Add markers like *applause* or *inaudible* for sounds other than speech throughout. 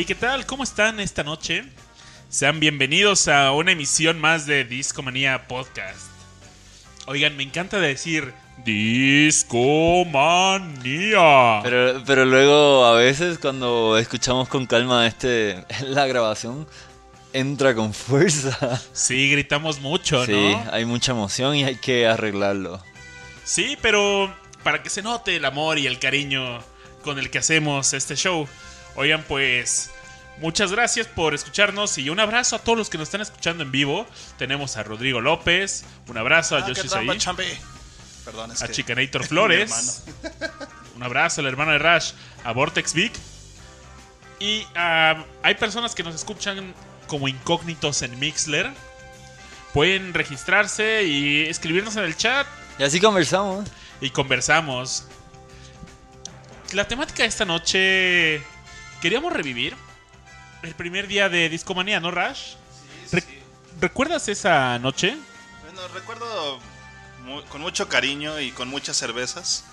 Hey, ¿qué tal? ¿Cómo están esta noche? Sean bienvenidos a una emisión más de Discomanía Podcast. Oigan, me encanta decir Discomanía. Pero, pero luego a veces cuando escuchamos con calma este *laughs* la grabación entra con fuerza. Sí, gritamos mucho, Sí, ¿no? hay mucha emoción y hay que arreglarlo. Sí, pero para que se note el amor y el cariño con el que hacemos este show. Oigan, pues muchas gracias por escucharnos y un abrazo a todos los que nos están escuchando en vivo. Tenemos a Rodrigo López, un abrazo a Ah, Yoshi Saí, chambe. Perdón, es a que- Chicanator *laughs* Flores, un abrazo al hermano de Rash, a Vortex Vic. Y ah, hay personas que nos escuchan como incógnitos en Mixler. Pueden registrarse y escribirnos en el chat Y así conversamos. y conversamos. La temática de esta noche queríamos revivir el primer día de Discomanía, ¿no, Rash? Re- ¿Recuerdas esa noche? Bueno, recuerdo con mucho cariño y con muchas cervezas.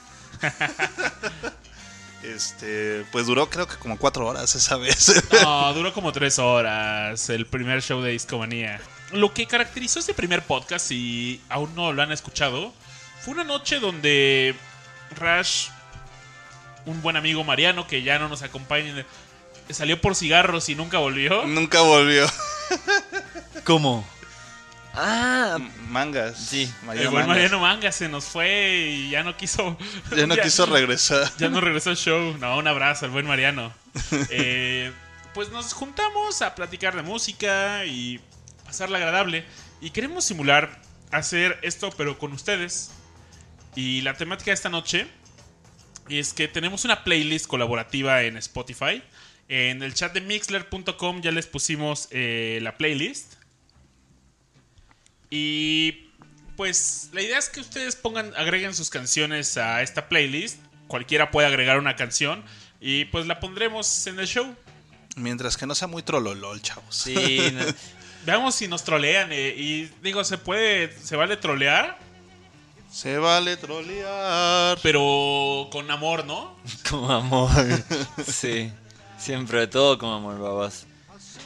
*laughs* este, pues duró creo que como cuatro horas esa vez. No, *laughs* duró como tres horas el primer show de Discomanía. Lo que caracterizó este primer podcast, y aún no lo han escuchado, fue una noche donde Rash, un buen amigo Mariano que ya no nos acompaña, salió por cigarros y nunca volvió. Nunca volvió. ¿Cómo? Ah, Mangas. Sí. El buen Mangas. Mariano Manga se nos fue y ya no quiso. *laughs* Ya no quiso *laughs* regresar. Ya no regresó al show. No, un abrazo al buen Mariano. *laughs* Eh, pues nos juntamos a platicar de música y pasarla agradable. Y queremos simular hacer esto, pero con ustedes. Y la temática de esta noche es que tenemos una playlist colaborativa en Spotify. En el chat de mixler.com ya les pusimos eh, la playlist. Y pues la idea es que ustedes pongan, agreguen sus canciones a esta playlist. Cualquiera puede agregar una canción y pues la pondremos en el show. Mientras que no sea muy trololol, chavos. sí. *laughs* no- Veamos si nos trolean. eh, y digo, se puede, se vale trolear, Se vale trolear. pero con amor, ¿no? *laughs* Con amor. *laughs* Sí. Siempre todo con amor, babas.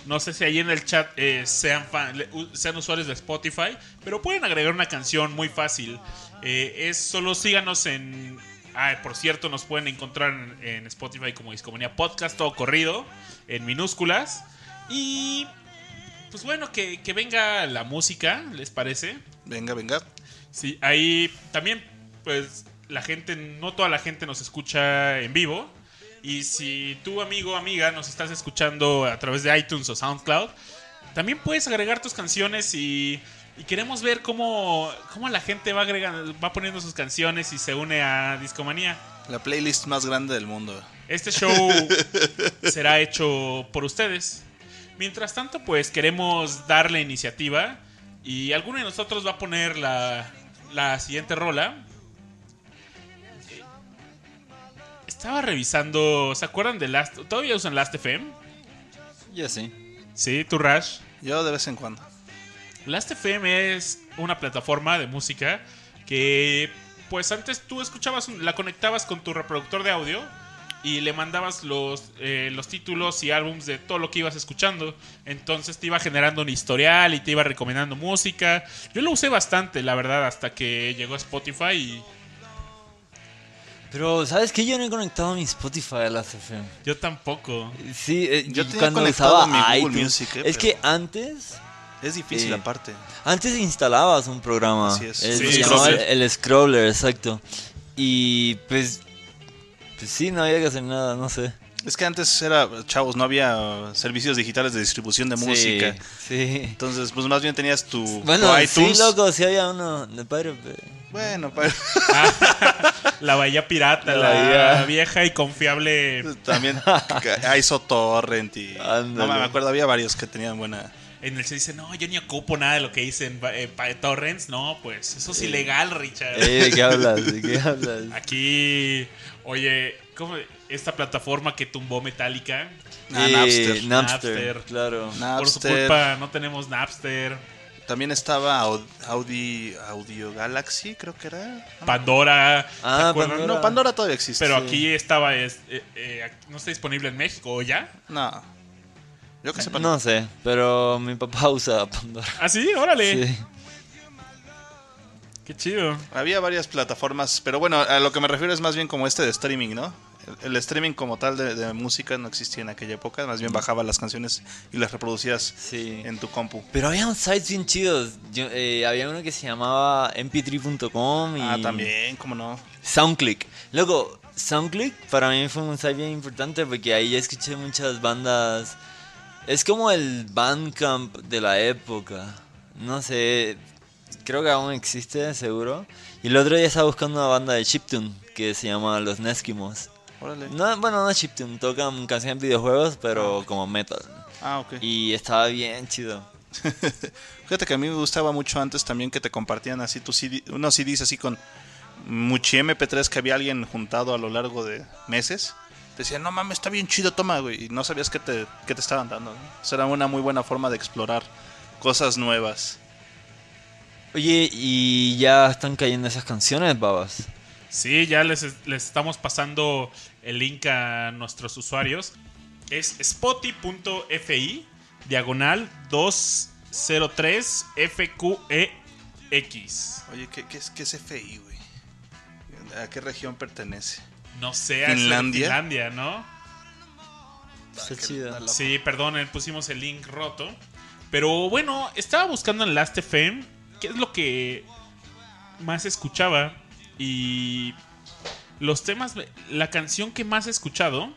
No sé si ahí en el chat eh, sean, fan- sean usuarios de Spotify, pero pueden agregar una canción muy fácil. Eh, es solo síganos en. Ah, por cierto, nos pueden encontrar en, en Spotify como Discomanía Podcast, todo corrido, en minúsculas. Y. Pues bueno, que, que venga la música, ¿les parece? Venga, venga. Sí, ahí también, pues la gente, no toda la gente nos escucha en vivo. Y si tú, amigo, amiga, nos estás escuchando a través de iTunes o SoundCloud, también puedes agregar tus canciones y, y queremos ver cómo, cómo la gente va, agregando, va poniendo sus canciones y se une a Discomanía. La playlist más grande del mundo. Este show *laughs* será hecho por ustedes. Mientras tanto, pues queremos darle iniciativa y alguno de nosotros va a poner la, la siguiente rola. Estaba revisando, ¿se acuerdan de Last? ¿Todavía usan Last.fm? Yo sí. Sí, tu Rash. Yo de vez en cuando. Last.fm es una plataforma de música que, pues antes tú escuchabas, la conectabas con tu reproductor de audio y le mandabas los, eh, los títulos y álbums de todo lo que ibas escuchando. Entonces te iba generando un historial y te iba recomendando música. Yo lo usé bastante, la verdad, hasta que llegó Spotify y Pero, ¿sabes qué? Yo no he conectado mi Spotify a la FM. yo tampoco. Sí, eh, Yo tenía cuando conectado usaba mi Google iTunes. Music, eh, es pero- que antes, Es difícil Eh, aparte. antes instalabas un programa. Así es. El, Sí, se llamaba el, scroller. el scroller, exacto. Y pues, pues sí, no había que hacer nada, no sé. Es que antes era, chavos, no había servicios digitales de distribución de música. Sí. Entonces, pues más bien tenías tu, tu Bueno, iTunes. sí, loco, sí había uno de padre. pero- Bueno, pa- *laughs* La bahía pirata, La vieja y confiable. también *laughs* ISO Torrent y... No me acuerdo, había varios que tenían buena... En el se dice, no, yo ni ocupo nada de lo que dicen eh, torrents. No, pues eso es ilegal, Richard. Eh, ¿De qué hablas? ¿De qué *laughs* hablas? Aquí, oye, ¿cómo? Esta plataforma que tumbó Metallica. Ah, Eh, Napster. Napster, Napster. claro. Por su Napster. culpa no tenemos Napster. También estaba Aud- Audi, Audio Galaxy, creo que era. Pandora. ¿se Ah? Pandora. No, Pandora todavía existe. Pero Sí. aquí estaba, es- eh, eh, no está disponible en México, ¿o ya? No. Yo que sepa. No sé, pero mi papá usa Pandora. Ah, sí, órale. Sí. Qué chido. Había varias plataformas, pero bueno, a lo que me refiero es más bien como este de streaming, ¿no? El, el streaming como tal de, de música no existía en aquella época, más bien bajaba las canciones y las reproducías Sí. en tu compu. Pero había sites bien chidos. Yo, eh, había uno que se llamaba mp3.com y Ah, también, cómo no. Soundclick. Luego, Soundclick para mí fue un site bien importante porque ahí escuché muchas bandas. Es como el Bandcamp de la época. No sé, creo que aún existe, seguro. Y el otro día estaba buscando una banda de chiptune que se llama Los Neskimos. Órale. No, bueno, no chiptune, tocan canciones de videojuegos, pero como metal. Ah, ok. Y estaba bien chido. *laughs* Fíjate que a mí me gustaba mucho antes también que te compartían así tus CD, unos CDs así con muchi MP3 que había alguien juntado a lo largo de meses. Te decían, no mames, está bien chido, toma, güey. Y no sabías qué te, qué te estaban dando. ¿no? Eso era una muy buena forma de explorar cosas nuevas. Oye, ¿y ya están cayendo esas canciones, babas? Sí, ya les, les estamos pasando el link a nuestros usuarios. Es spotty.fi diagonal 203 FQEX. Oye, ¿qué, qué es, qué es FI, güey? ¿A qué región pertenece? No sé, ¿Finlandia? Finlandia, ¿no? Está loco. Sí, perdón, eh, pusimos el link roto. Pero bueno, estaba buscando en Last.fm qué es lo que más escuchaba. Y los temas, la canción que más he escuchado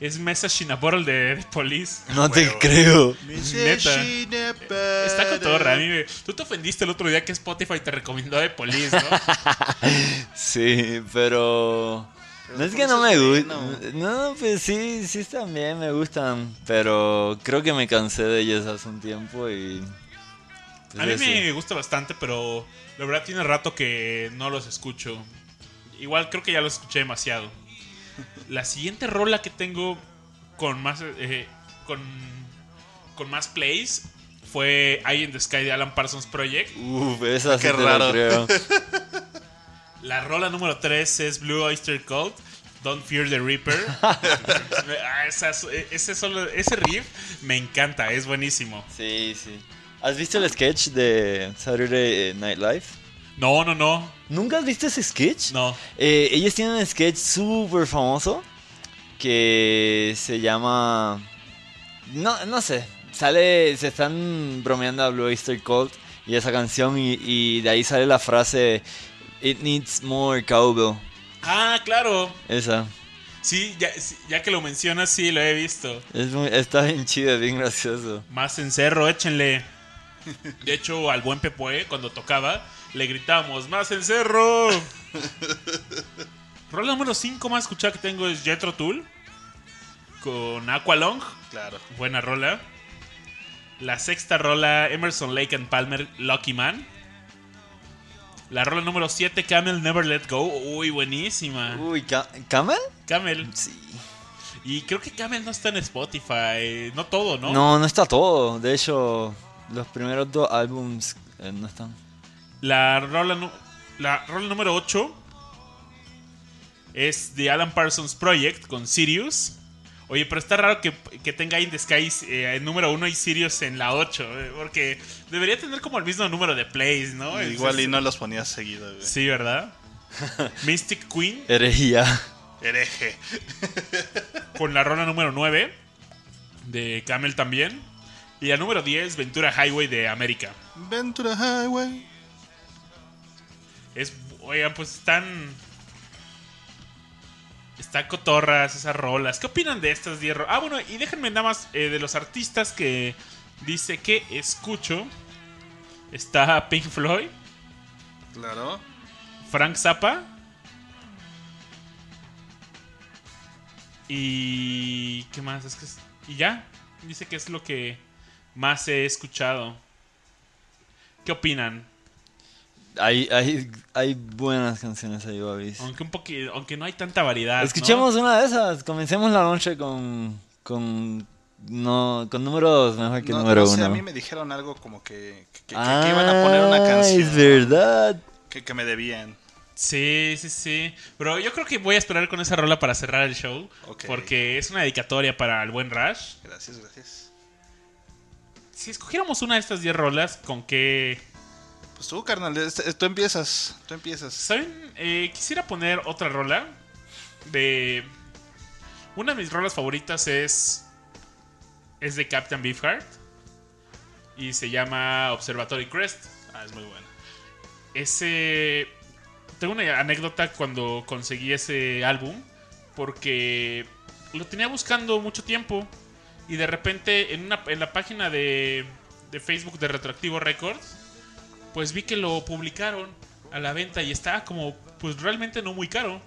es Message in a Bottle de, de Police. No te creo. Neta. Está cotorra. A mí me- Tú te ofendiste el otro día que Spotify te recomendó de Police, ¿no? *laughs* Sí, pero... Pero No es que no me bueno. No, pues sí, sí también me gustan. Pero creo que me cansé de ellos hace un tiempo y... A mí me gusta bastante, pero la verdad tiene rato que no los escucho. Igual creo que ya los escuché demasiado. La siguiente rola que tengo con más eh, con, con más plays fue Eye in the Sky de Alan Parsons Project. Uf, esa sí Qué raro. creo. *laughs* La rola número 3 es Blue Oyster Cult. Don't Fear the Reaper. *laughs* Ah, esas- ese, solo, ese riff me encanta, es buenísimo. Sí, sí. ¿Has visto el sketch de Saturday Night Live? No, no, no. ¿Nunca has visto ese sketch? No. Eh, ellos tienen un sketch súper famoso que se llama... No, no sé. Sale, se están bromeando a Blue Oyster Cult y esa canción y, y de ahí sale la frase It needs more cowbell. Ah, claro. Esa. Sí, ya, sí, ya que lo mencionas, sí, lo he visto. Es muy- está bien chido, bien gracioso. Más encerro, échenle. De hecho, al buen Pepoe, cuando tocaba, le gritábamos, ¡Más encerro! Rola número 5 más escuchada que tengo es Jetro Tool. Con Aqualong. Claro. Buena rola. La sexta rola, Emerson Lake and Palmer, Lucky Man. La rola número 7, Camel Never Let Go. Uy, buenísima. Uy, Ca- ¿Camel? Camel. Sí. Y creo que Camel no está en Spotify. No todo, ¿no? ¿No? no, está todo. De hecho, los primeros dos álbums eh, no están. La rola, nu- la rola número 8 es de Alan Parsons Project con Sirius. Oye, pero está raro que, que tenga In the Sky eh, en número 1 y Sirius en la 8. eh, porque debería tener como el mismo número de plays, ¿no? Es- Igual y no los ponías seguido, güey. Sí, ¿verdad? *laughs* Mystic Queen Herejía. Hereje. con la rola número 9 de Camel también. Y la número 10, Ventura Highway de América. Ventura Highway. Es, oigan, pues están. Están cotorras esas rolas. ¿Qué opinan de estas 10 rolas? Ah, bueno, y déjenme nada más eh, de los artistas que dice que escucho. Está Pink Floyd, Claro. Frank Zappa. Y. ¿Qué más? Es que es- y ya. Dice que es lo que más he escuchado. ¿Qué opinan? Hay, hay, hay buenas canciones ahí, Babis. Aunque un poquito, aunque no hay tanta variedad. ¿no? Escuchemos una de esas. Comencemos la noche con, con no, con número dos mejor que No, número no sé, uno. a mí me dijeron algo como que, que, que- que iban a poner una Ah, canción es verdad. que, que me debían. Sí, sí, sí. Pero yo creo que voy a esperar con esa rola para cerrar el show. Porque es una dedicatoria para el buen Rush. Gracias, gracias. Si escogiéramos una de estas 10 rolas, ¿con qué? Pues tú, carnal, tú empiezas, tú empiezas. ¿Saben? Eh, quisiera poner otra rola. De. Una de mis rolas favoritas es. Es de Captain Beefheart. Y se llama Observatory Crest. Ah, es muy buena. Ese. Tengo una anécdota cuando conseguí ese álbum. Porque lo tenía buscando mucho tiempo. Y de repente en, una, en la página de, de Facebook de Retroactivo Records. Pues vi que lo publicaron a la venta y estaba como. Pues realmente no muy caro.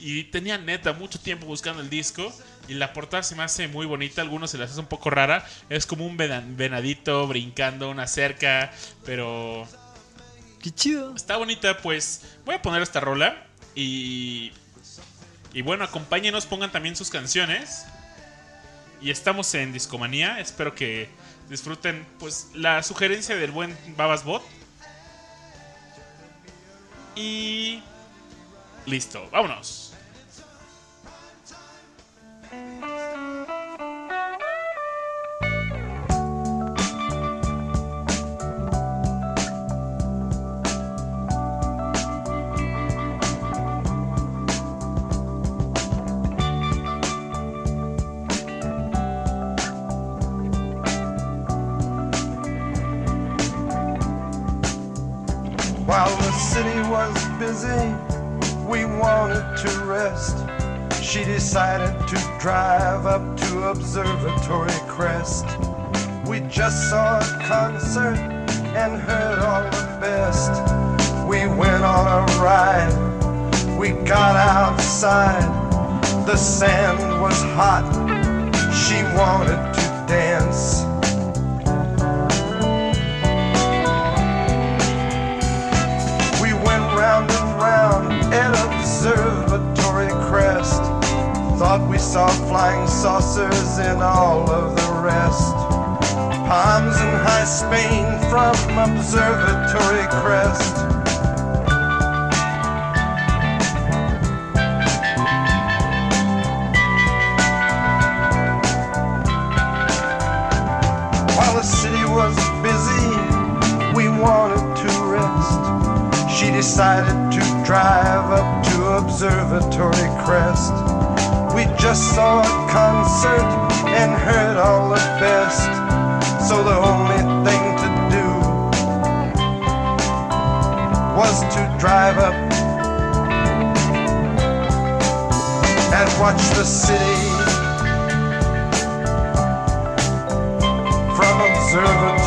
Y, tenía neta mucho tiempo buscando el disco. Y la portada se me hace muy bonita. Algunos se las hace un poco rara. Es como un vena- venadito brincando una cerca. Pero Qué chido. está bonita, pues voy a poner esta rola y y bueno, acompáñenos, pongan también sus canciones. Y estamos en Discomanía, espero que disfruten pues la sugerencia del buen Babas Bot. Y listo, vámonos. Busy, we wanted to rest. She decided to drive up to Observatory Crest. We just saw a concert and heard all the best. We went on a ride, we got outside. The sand was hot, she wanted to dance. Saw flying saucers and all of the rest. Palms in high Spain from Observatory Crest. While the city was busy, we wanted to rest. She decided to drive up to Observatory just saw a concert and heard all the best. So the only thing to do was to drive up and watch the city from Observatory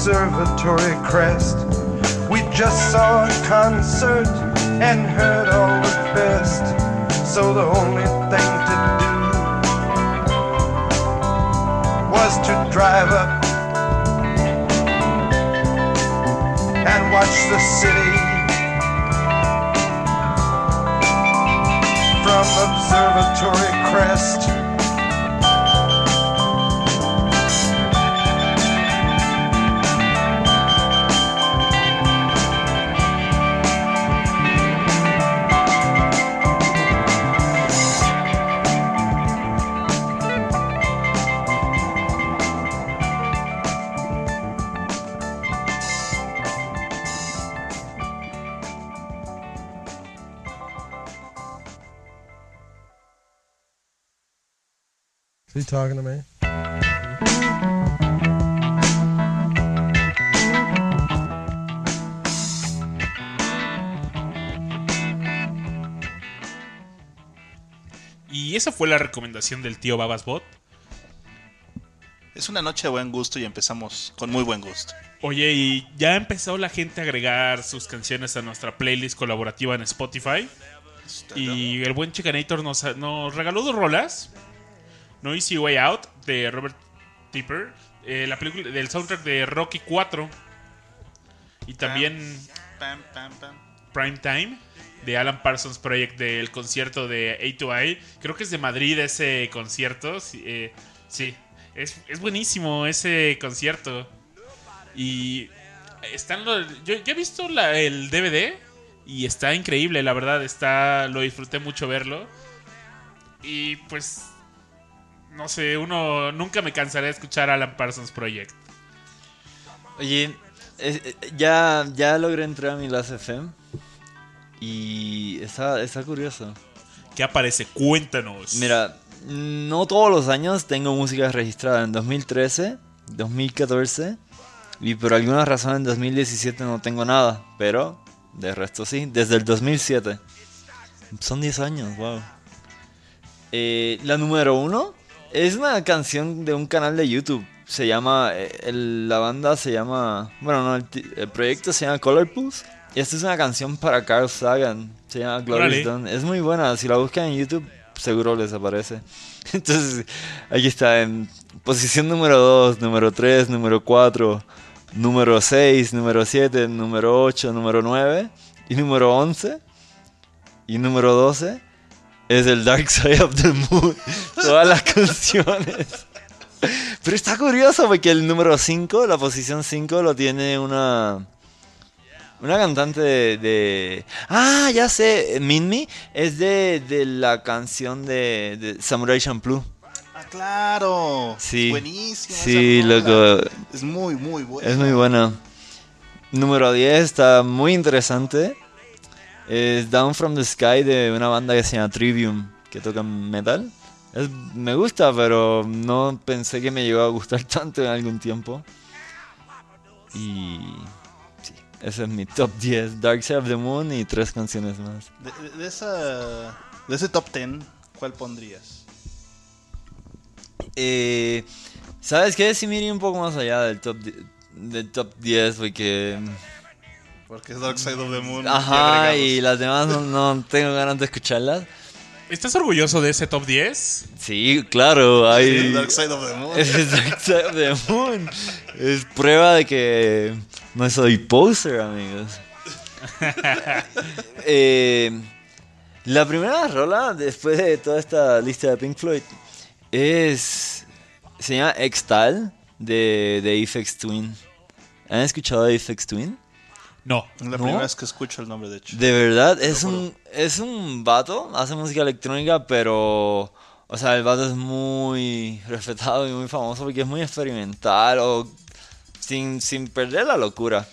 Observatory Crest. We just saw a concert and heard all the best. So the only thing to do was to drive up and watch the city from Observatory Crest. Talking to me? Y esa fue la recomendación del tío Babasbot. Es una noche de buen gusto y empezamos con muy buen gusto. Oye, y ya empezó la gente a agregar sus canciones a nuestra playlist colaborativa en Spotify. Y el buen Chicanator nos, nos regaló dos rolas. No Easy Way Out de Robert Tipper. eh, la película del soundtrack de Rocky 4. Y también Pam, pam, pam. Prime Time de Alan Parsons Project del concierto de A2I. Creo que es de Madrid ese concierto. Sí, eh. Es, es buenísimo ese concierto. Y están los- yo, he visto el DVD y está increíble, la verdad. Está, lo disfruté mucho verlo. Y pues, no sé, uno nunca me cansaré de escuchar Alan Parsons Project. Oye, eh, eh, ya, ya logré entrar a mi Last FM. Y está, está curioso. ¿Qué aparece? Cuéntanos. Mira, no todos los años tengo música registrada. En 2013, 2014 y por alguna razón en 2017 no tengo nada. Pero de resto sí, desde el 2007. Son 10 años, wow. Eh, la número uno es una canción de un canal de YouTube. Se llama, eh, el- la banda se llama, bueno, no, el, el proyecto se llama Color Pulse. Y esta es una canción para Carl Sagan. Se llama Glory Órale. Stone. Es muy buena. Si la buscan en YouTube, seguro les aparece. *laughs* Entonces, aquí está en posición número 2, número 3, número 4, número 6, número 7, número 8, número 9 y número 11 y número 12 es el Dark Side of the Moon. *laughs* Todas las canciones. Pero está curioso porque el número 5, la posición 5, lo tiene una. Una cantante de, de- Ah, ya sé. Min Me es de, de la canción de, de Samurai Champloo. Ah, claro. Sí. Buenísimo. Sí, loco. Es muy, muy buena. Es muy buena. Número 10 está muy interesante. Es Down from the Sky de una banda que se llama Trivium, que toca metal. Es- me gusta, pero no pensé que me llegó a gustar *laughs* tanto en algún tiempo. Y sí, ese es mi top 10. Dark Side of the Moon y tres canciones más. De, esa, de ese top 10, ¿cuál pondrías? Eh, ¿Sabes qué? Sí, miré un poco más allá del top, del top 10 porque... Porque es Dark Side of the Moon. Ajá, y las demás no, no tengo ganas de escucharlas. ¿Estás orgulloso de ese top 10? Sí, claro, hay... Sí, Dark Side of the Moon. *laughs* Es Dark Side of the Moon. Es prueba de que no soy poser, amigos. *laughs* Eh, la primera rola, después de toda esta lista de Pink Floyd, es... Se llama Extal de, de Aphex Twin. ¿Han escuchado de Aphex Twin? No. Es la ¿No? primera vez que escucho el nombre, de hecho. De verdad, es un, es un vato, hace música electrónica, pero, o sea, el vato es muy respetado y muy famoso porque es muy experimental o sin, sin perder la locura.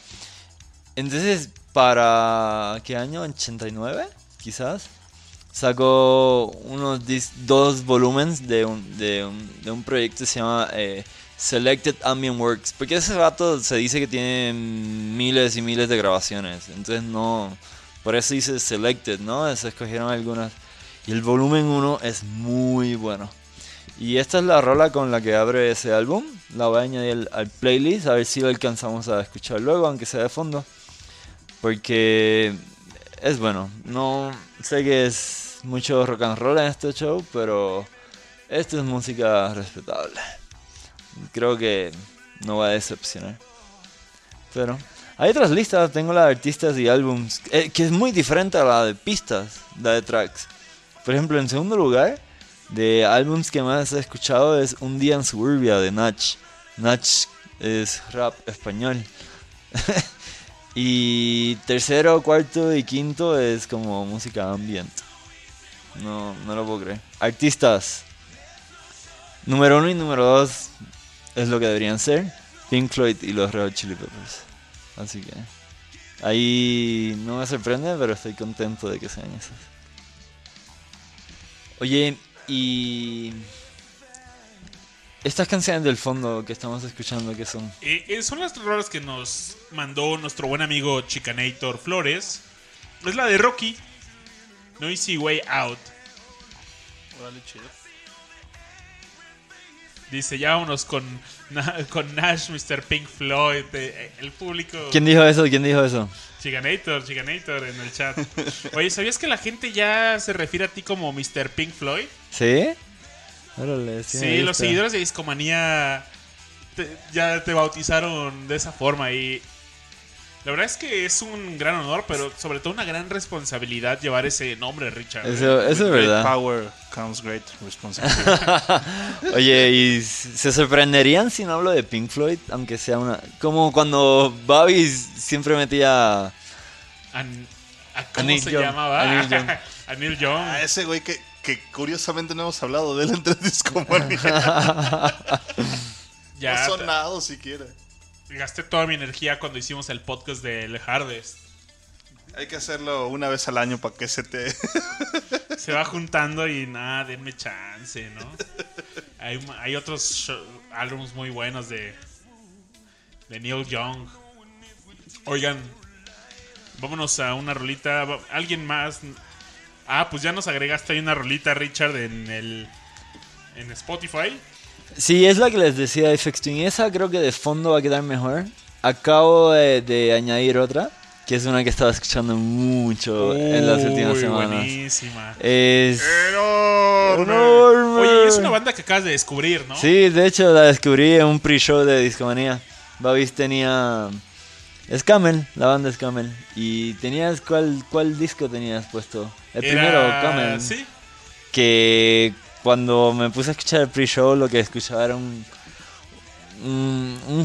Entonces, para, ¿qué año? ¿89? Quizás. Sacó unos dos volúmenes de un, de, un, de un proyecto que se llama eh, Selected Ambient Works. Porque ese vato se dice que tiene miles y miles de grabaciones. Entonces no... Por eso dice Selected, ¿no? Se escogieron algunas. Y el volumen 1 es muy bueno. Y esta es la rola con la que abre ese álbum. La voy a añadir al playlist a ver si lo alcanzamos a escuchar luego, aunque sea de fondo. Porque es bueno. No sé que es mucho rock and roll en este show, pero esto es música respetable. Creo que no va a decepcionar. Pero hay otras listas, tengo la de artistas y álbums, eh, que es muy diferente a la de pistas, la de tracks. Por ejemplo, en segundo lugar, de álbums que más he escuchado es Un día en Suburbia de Nach. Nach es rap español. *laughs* y tercero, cuarto y quinto es como música ambient. No, no lo puedo creer. Artistas. Número uno y número dos es lo que deberían ser. Pink Floyd y los Red Chili Peppers. Así que ahí no me sorprende, pero estoy contento de que sean esas. Oye, y Estas canciones del fondo que estamos escuchando, ¿qué son? Eh, eh, son las rolas que nos mandó nuestro buen amigo Chicanator Flores. Es la de Rocky. No Easy Way Out. Órale, chido. Dice, ya vámonos con, con Nash, Mr. Pink Floyd. eh, el público. ¿Quién dijo eso? ¿Quién dijo eso? Chicanator, Chicanator en el chat. Oye, ¿sabías que la gente ya se refiere a ti como Mr. Pink Floyd? ¿Sí? Órale, sí. Los seguidores de Discomanía te- ya te bautizaron de esa forma y la verdad es que es un gran honor, pero sobre todo una gran responsabilidad llevar ese nombre, Richard. ¿eh? Eso, eso es verdad. Great power comes great *laughs* responsibility. Oye, ¿y se sorprenderían si no hablo de Pink Floyd? Aunque sea una... Como cuando Bobby siempre metía... An- ¿a ¿Cómo Neil se Young, llamaba? a Neil Young. *laughs* A Neil Young. Ah, ese güey que, que curiosamente no hemos hablado de él entre Discomanía. *laughs* ya no sonado siquiera. Gasté toda mi energía cuando hicimos el podcast del Hardest. Hay que hacerlo una vez al año para que se te... *laughs* Se va juntando y nada, denme chance, ¿no? Hay, hay otros álbumes muy buenos de, de Neil Young. Oigan, vámonos a una rolita. ¿Alguien más? Ah, pues ya nos agregaste ahí una rolita, Richard, en el en Spotify. Sí, es la que les decía de Twin. Esa creo que de fondo va a quedar mejor. Acabo de, de añadir otra, que es una que estaba escuchando mucho en las últimas semanas. Buenísima. Es... ¡Enorme! enorme. Oye, es una banda que acabas de descubrir, ¿no? Sí, de hecho la descubrí en un pre-show de Discomanía. Babis tenía... Es Camel, la banda es Camel. Y tenías... ¿Cuál, cuál disco tenías puesto? El Era- primero, Camel. Sí. Que cuando me puse a escuchar el pre-show lo que escuchaba era un,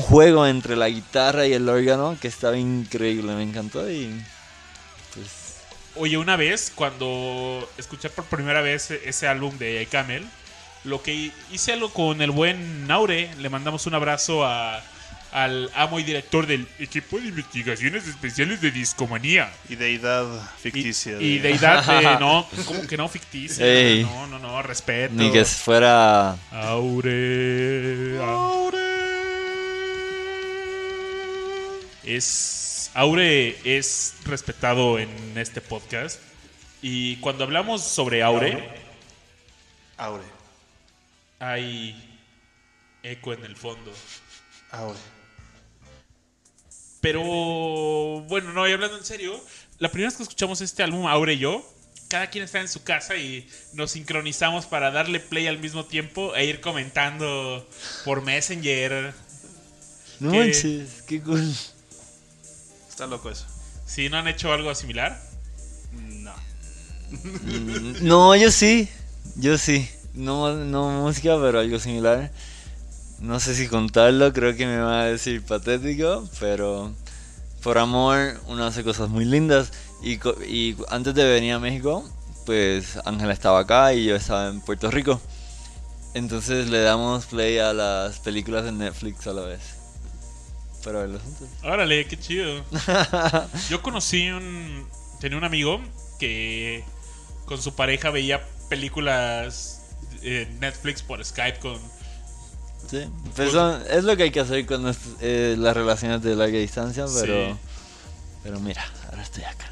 juego entre la guitarra y el órgano que estaba increíble, me encantó y... Pues, Oye, una vez, cuando escuché por primera vez ese álbum de Camel, lo que hice algo con el buen Naure, le mandamos un abrazo a, al amo y director del equipo de investigaciones especiales de Discomanía. Y deidad ficticia. y de- deidad de. *laughs* No, como que no ficticia. Ey. No, no, no, respeto. ni que fuera... Aure. Es. Aure es respetado en este podcast. Y cuando hablamos sobre Aure, Aure. hay eco en el fondo. Aure. Pero bueno, no, y hablando en serio, la primera vez que escuchamos este álbum, Aure y yo, cada quien está en su casa y nos sincronizamos para darle play al mismo tiempo e ir comentando por Messenger. No ¿Qué? manches, qué cool. Está loco eso. Si no han hecho algo similar. No. No, yo sí, yo sí. No, no música, pero algo similar. No sé si contarlo, creo que me va a decir patético, pero por amor uno hace cosas muy lindas. Y, antes de venir a México, pues Ángela estaba acá y yo estaba en Puerto Rico. Entonces le damos play a las películas de Netflix a la vez. Para verlos juntos. Órale, qué chido. *laughs* Yo conocí un. Tenía un amigo que con su pareja veía películas Netflix por Skype con. Sí, pues son- es lo que hay que hacer con eh, las relaciones de larga distancia, pero, Sí. pero mira, ahora estoy acá.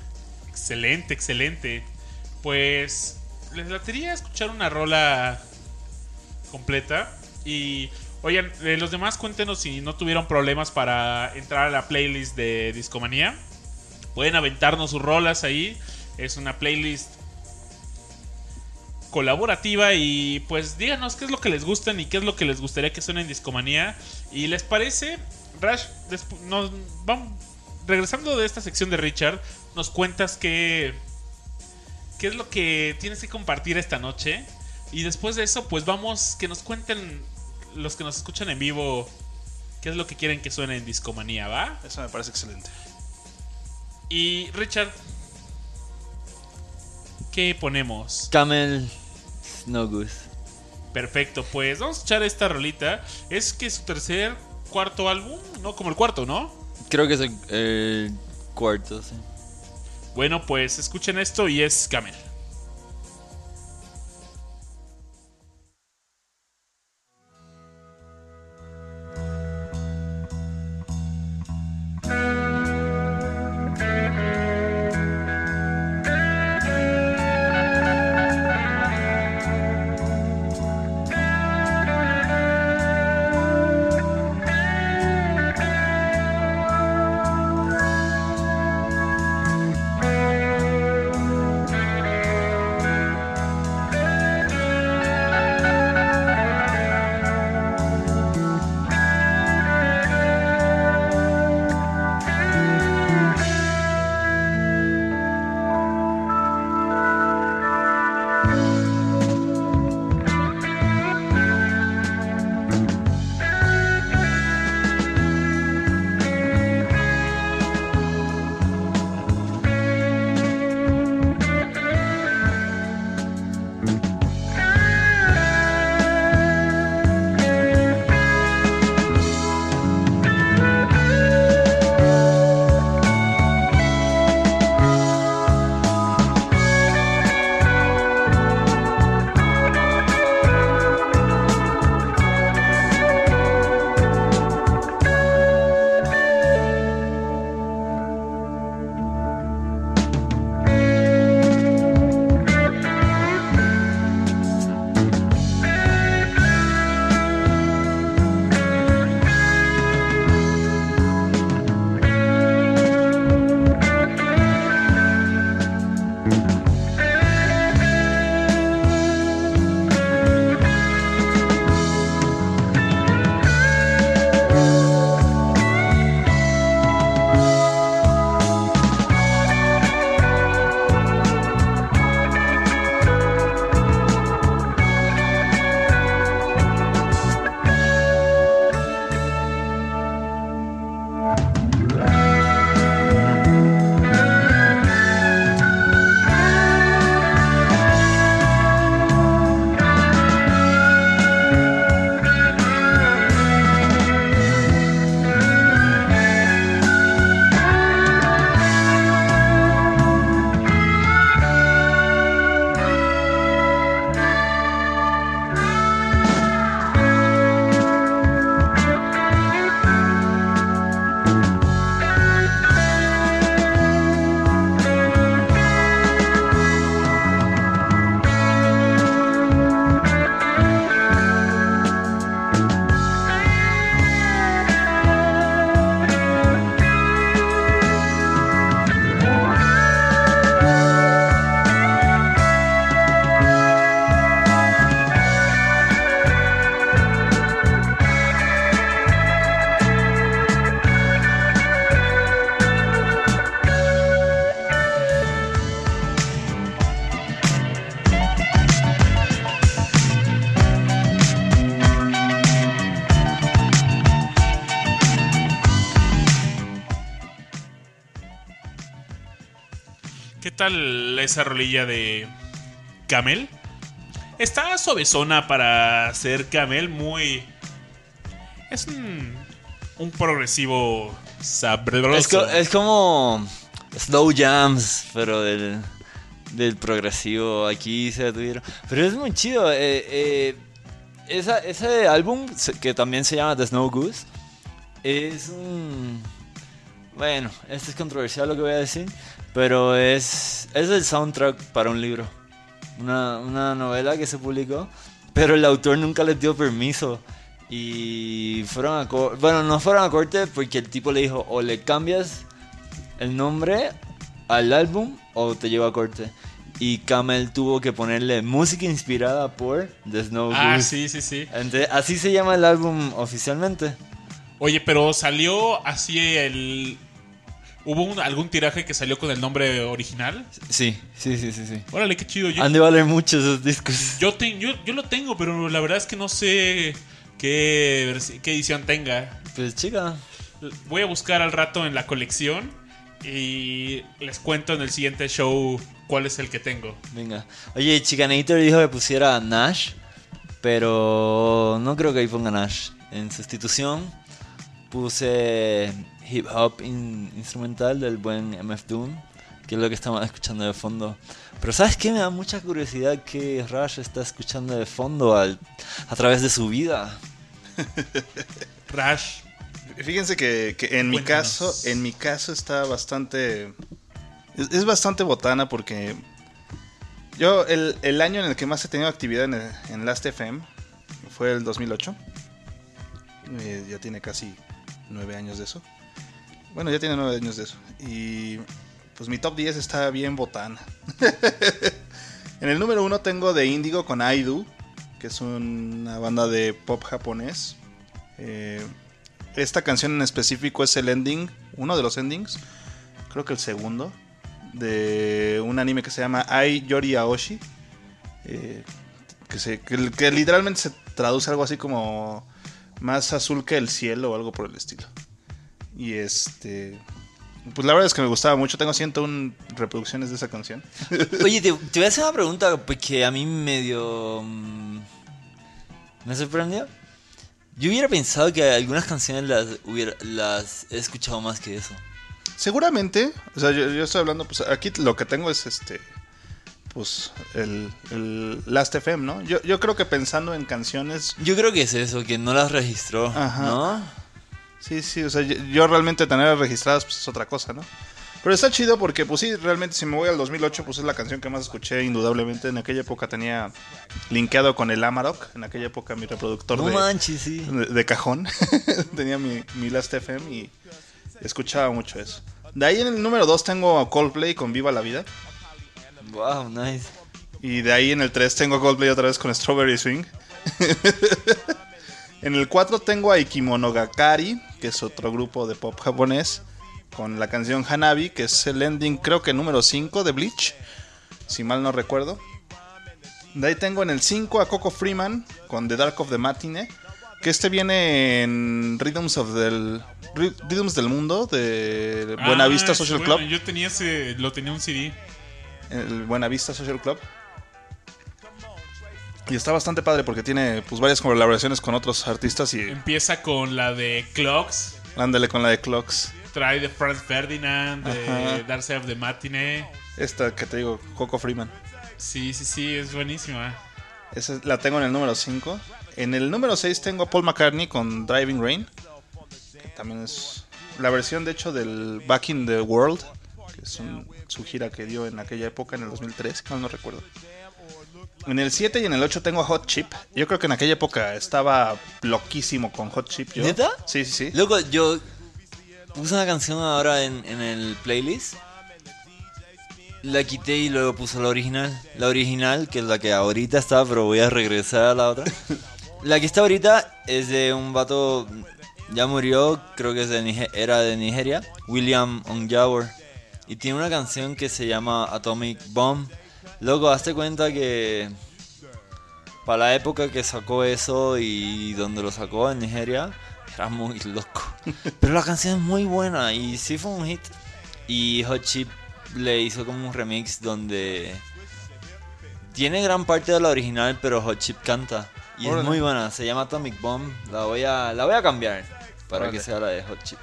Excelente, excelente. Pues les latería escuchar una rola completa. Y oigan, eh, los demás cuéntenos si no tuvieron problemas para entrar a la playlist de Discomanía. Pueden aventarnos sus rolas ahí. Es una playlist colaborativa y pues díganos qué es lo que les gustan y qué es lo que les gustaría que suene en Discomanía. Y les parece, Rash, nos vamos regresando de esta sección de Richard, nos cuentas qué qué es lo que tienes que compartir esta noche y después de eso pues vamos que nos cuenten los que nos escuchan en vivo qué es lo que quieren que suene en Discomanía, ¿va? Eso me parece excelente. Y Richard ¿qué ponemos? Camel No Goose. Perfecto, pues vamos a escuchar esta rolita. Es que su tercer, cuarto álbum, no como el cuarto, ¿no? Creo que es el, el cuarto, sí. Bueno, pues escuchen esto y es Camel. Esa rolilla de Camel? Está suavezona para ser Camel, muy... Es un, progresivo sabroso. Es, co- es como slow jams, pero del, progresivo aquí se tuvieron. Pero es muy chido. eh, eh, ese álbum, que también se llama The Snow Goose, es un... Bueno, esto es controversial lo que voy a decir, pero es, es el soundtrack para un libro. Una, una novela que se publicó, pero el autor nunca les dio permiso. Y fueron a corte. Bueno, no fueron a corte porque el tipo le dijo: o le cambias el nombre al álbum o te llevo a corte. Y Camel tuvo que ponerle música inspirada por The Snow Ah, Goose. sí, sí, sí. Entonces, así se llama el álbum oficialmente. Oye, pero salió así el... ¿Hubo un- algún tiraje que salió con el nombre original? Sí, sí, sí, sí. sí. Órale, qué chido. Yo, Han de valer mucho esos discos. yo, te- yo, yo lo tengo, pero la verdad es que no sé qué, qué edición tenga. Pues chica. Voy a buscar al rato en la colección y les cuento en el siguiente show cuál es el que tengo. Venga. Oye, Chicanator dijo que pusiera Nash, pero no creo que ahí ponga Nash. En sustitución puse hip hop in- instrumental del buen MF Doom, que es lo que estamos escuchando de fondo. Pero ¿sabes qué? Me da mucha curiosidad que Rush está escuchando de fondo al- a través de su vida. *laughs* Rush. Fíjense que, que en mi caso, en mi caso está bastante. Es, es bastante botana porque. Yo, el, el año en el que más he tenido actividad en, en Last FM fue el 2008. Eh, ya tiene casi nueve años de eso. Bueno, ya tiene nueve años de eso. Y pues mi top 10 está bien botana. *laughs* en el número uno tengo de Indigo con I Do, que es una banda de pop japonés. Eh, esta canción en específico es el ending, uno de los endings, creo que el segundo, de un anime que se llama Ai Yori Aoshi, eh, que, se, que literalmente se traduce algo así como más azul que el cielo o algo por el estilo. Y este, pues la verdad es que me gustaba mucho, tengo 101 reproducciones de esa canción. *laughs* Oye, te, te voy a hacer una pregunta porque a mí medio... mm, me sorprendió. Yo hubiera pensado que algunas canciones las, hubiera, las he escuchado más que eso. Seguramente, o sea, yo, yo estoy hablando, pues aquí lo que tengo es este, pues el, el Last FM, ¿no? Yo, yo creo que pensando en canciones, Yo creo que es eso, que no las registró, Ajá. ¿no? Sí, sí, o sea, yo, yo realmente tenerlas registradas pues es otra cosa, ¿no? Pero está chido porque, pues sí, realmente si me voy al 2008, pues es la canción que más escuché, indudablemente. En aquella época tenía linkeado con el Amarok, en aquella época mi reproductor No de, manches, sí. de, de cajón. *laughs* Tenía mi, mi Last FM y escuchaba mucho eso. De ahí en el número 2 tengo a Coldplay con Viva la Vida. Wow, nice. Y de ahí en el 3 tengo a Coldplay otra vez con Strawberry Swing. *laughs* en el 4 tengo a Ikimonogakari, que es otro grupo de pop japonés, con la canción Hanabi, que es el ending creo que número 5 de Bleach, si mal no recuerdo. De ahí tengo en el 5 a Coco Freeman con The Dark of the Matinee, que este viene en Rhythms of del Rhythms del Mundo de Buenavista Ah, Social bueno, Club. Yo tenía ese, lo tenía un CD. el Buenavista Social Club. Y está bastante padre porque tiene pues varias colaboraciones con otros artistas y Empieza con la de Clocks, ándale con la de Clocks. trae de Franz Ferdinand, de Side of the Matinee. Esta que te digo, Coco Freeman. Sí, sí, sí, es buenísima. Esa la tengo en el número 5. En el número 6 tengo a Paul McCartney con Driving Rain. Que también es la versión de hecho del Back in the World. Que es un- su gira que dio en aquella época, en el 2003, si mal no recuerdo. En el 7 y en el 8 tengo a Hot Chip. Yo creo que en aquella época estaba loquísimo con Hot Chip. yo. ¿Neta? Sí, sí, sí. Loco, yo puse una canción ahora en, en el playlist. La quité y luego puse la original. La original, que es la que ahorita está, pero voy a regresar a la otra. *laughs* La que está ahorita es de un vato, ya murió, creo que es de era de Nigeria, William Onyawer. Y tiene una canción que se llama Atomic Bomb. Loco, hazte cuenta que para la época que sacó eso y donde lo sacó en Nigeria, era muy loco. *laughs* Pero la canción es muy buena y sí fue un hit. Y Hot Chip le hizo como un remix donde tiene gran parte de la original, pero Hot Chip canta. Y Órale. es muy buena, se llama Atomic Bomb. La voy a, la voy a cambiar para Órale. que sea la de Hot Chip.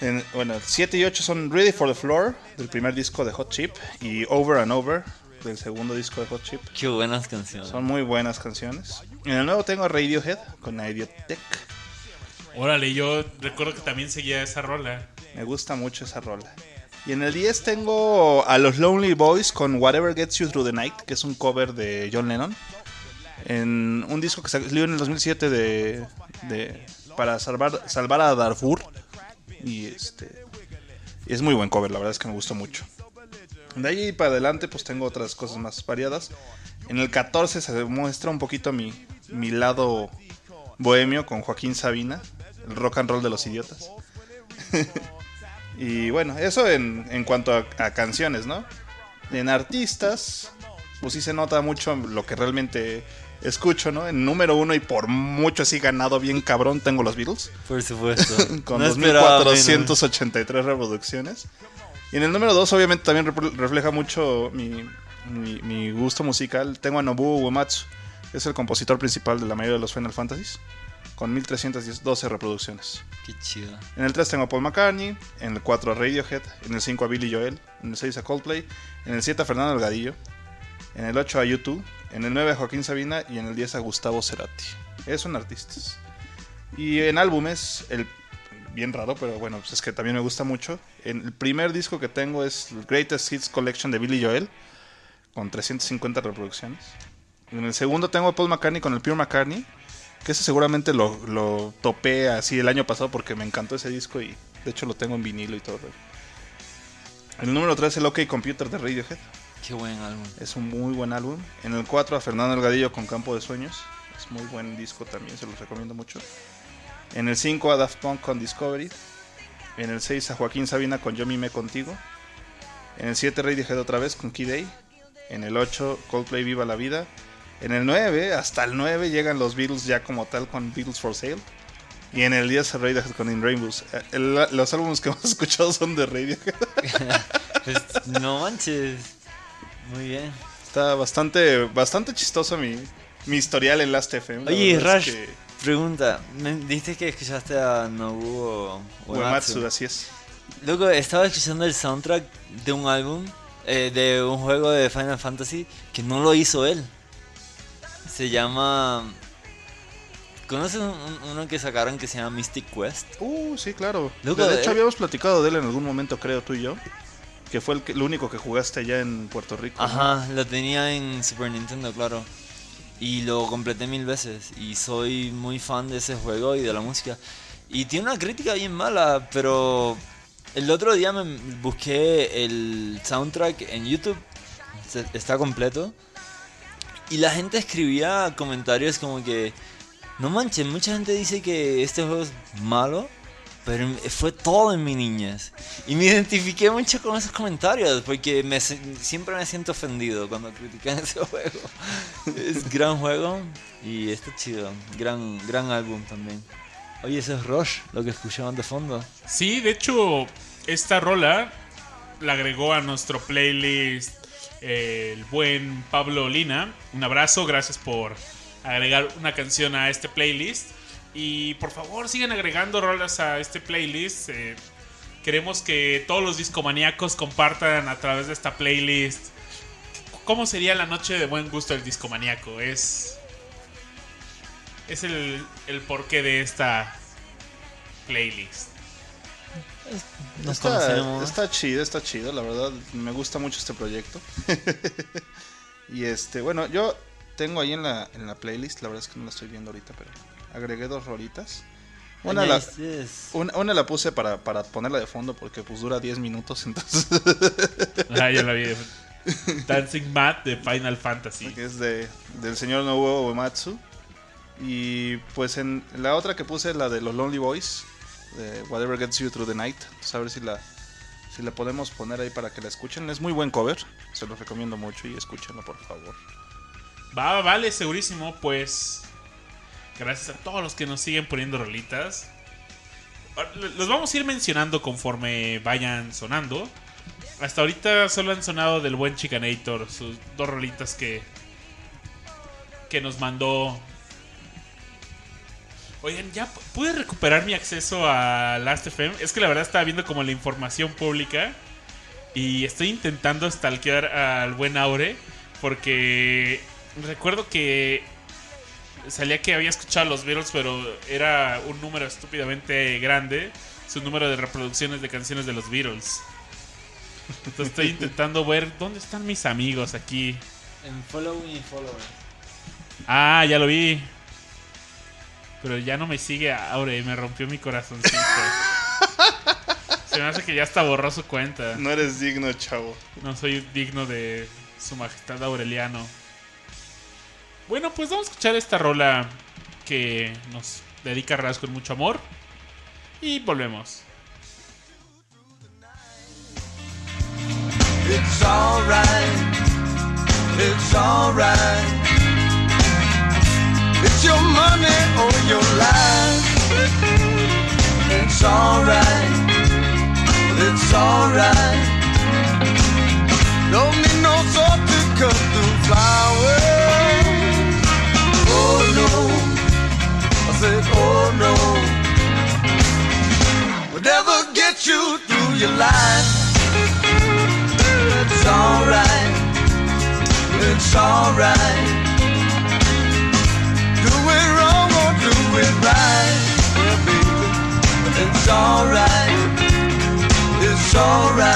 En- bueno, 7 y 8 son Ready for the Floor, del primer disco de Hot Chip, y Over and Over, del segundo disco de Hot Chip. Qué buenas canciones. Son muy buenas canciones. En el nuevo tengo Radiohead con Idiotech. Órale, yo recuerdo que también seguía esa rola. Me gusta mucho esa rola. Y en el 10 tengo a los Lonely Boys con Whatever Gets You Through the Night, que es un cover de John Lennon. En un disco que salió en el 2007 de, de- para salvar, salvar a Darfur. Y este es muy buen cover, la verdad es que me gustó mucho. De ahí para adelante pues tengo otras cosas más variadas. En el 14 se muestra un poquito mi, mi lado bohemio con Joaquín Sabina, el rock and roll de los idiotas. *laughs* Y bueno, eso en, en cuanto a, a canciones, ¿no? En artistas, pues sí se nota mucho lo que realmente escucho, ¿no? En número uno y por mucho así ganado bien cabrón tengo los Beatles. Por supuesto. *laughs* Con No esperaba menos. 2483 reproducciones. Y en el número dos obviamente también refleja mucho mi, mi- mi gusto musical. Tengo a Nobuo Uematsu, que es el compositor principal de la mayoría de los Final Fantasies, con 1312 reproducciones. Qué chido. En el 3 tengo a Paul McCartney, en el 4 a Radiohead, en el 5 a Billy Joel, en el 6 a Coldplay, en el 7 a Fernando Delgadillo, en el 8 a YouTube, en el 9 a Joaquín Sabina y en el 10 a Gustavo Cerati. Esos son artistas. Y en álbumes, el bien raro, pero bueno, pues es que también me gusta mucho. El primer disco que tengo es el Greatest Hits Collection de Billy Joel, con 350 reproducciones. En el segundo tengo a Paul McCartney con el Pure McCartney, que ese seguramente lo, lo topé así el año pasado porque me encantó ese disco y de hecho lo tengo en vinilo y todo. El número 3 el OK Computer de Radiohead. Qué buen álbum. Es un muy buen álbum. En el 4 a Fernando Delgadillo con Campo de Sueños. Es muy buen disco también, se los recomiendo mucho. En el 5 a Daft Punk con Discovery. En el 6 a Joaquín Sabina con Yo Mime Contigo. En el 7 Radiohead otra vez con Key Day. En el 8 Coldplay Viva la Vida. En el 9, hasta el 9 llegan los Beatles ya como tal con Beatles for Sale. Y en el 10 Radiohead con In Rainbows. Eh, el- los álbumes que hemos *laughs* escuchado son de Radiohead. *laughs* Pues, no manches. Muy bien. Está bastante, bastante chistoso mi, mi historial en Last FM. La Oye, verdad es Rash, que- pregunta. Me dijiste que escuchaste a Nobuo Uematsu, así es. Luego estaba escuchando el soundtrack de un álbum, eh, de un juego de Final Fantasy, que no lo hizo él. Se llama... ¿Conoces un- un- uno que sacaron que se llama Mystic Quest? Uh, sí, claro. Loco, de hecho, eh. habíamos platicado de él en algún momento, creo, tú y yo. Que fue el, que- el único que jugaste allá en Puerto Rico. Ajá, lo tenía en Super Nintendo, claro. Y lo completé mil veces. Y soy muy fan de ese juego y de la música. Y tiene una crítica bien mala, pero el otro día me busqué el soundtrack en YouTube. Está completo. Y la gente escribía comentarios como que... No manches, mucha gente dice que este juego es malo. Pero fue todo en mi niñez. Y me identifiqué mucho con esos comentarios, porque me, siempre me siento ofendido cuando critican *laughs* ese juego. Es gran juego y está chido. Gran, gran álbum también. Oye, ese es Rush, lo que escuchaban de fondo. Sí, de hecho, esta rola la agregó a nuestro playlist eh, el buen Pablo Lina. Un abrazo, gracias por agregar una canción a este playlist. Y por favor, sigan agregando rolas a este playlist. eh, queremos que todos los discomaníacos compartan a través de esta playlist. ¿Cómo sería la noche de buen gusto del discomaníaco? Es. Es el, el porqué de esta playlist. Nos Está, conocemos. está chido, está chido, la verdad. Me gusta mucho este proyecto. *laughs* y este, bueno, yo tengo ahí en la, en la playlist, la verdad es que no la estoy viendo ahorita, pero agregué dos rolitas. Una la, una, una la puse para, para ponerla de fondo porque pues dura 10 minutos, entonces *laughs* Ah, ya la vi. *laughs* Dancing Mat de Final Fantasy. que es de, del señor Nobuo Uematsu. Y pues en la otra que puse, la de los Lonely Boys, de Whatever Gets You Through the Night. Entonces, a ver si la, si la podemos poner ahí para que la escuchen. Es muy buen cover, se los recomiendo mucho y escúchenlo por favor. Va, vale, segurísimo. Pues gracias a todos los que nos siguen poniendo rolitas. Los vamos a ir mencionando conforme vayan sonando. Hasta ahorita solo han sonado del buen Chicanator, sus dos rolitas que que nos mandó. Oigan, ya pu- pude recuperar mi acceso a Last.fm. Es que la verdad estaba viendo como la información pública y estoy intentando stalkear al buen Aure porque recuerdo que salía que había escuchado a los Beatles, pero era un número estúpidamente grande, su número de reproducciones de canciones de los Beatles. Entonces estoy intentando ver dónde están mis amigos aquí. En following y followers. Ah, ya lo vi. Pero ya no me sigue Aure, me rompió mi corazoncito. Se me hace que ya está borró su cuenta. No eres digno, chavo. No soy digno de su majestad Aureliano. Bueno, pues vamos a escuchar esta rola que nos dedica Raz con mucho amor. Y volvemos. It's alright. It's alright. It's your money or your life. It's alright. It's alright. Don't need no salt to cut through flowers. Said, oh no. Whatever gets you through your life. It's alright. It's alright. Do it wrong or do it right. Baby. It's alright. It's alright.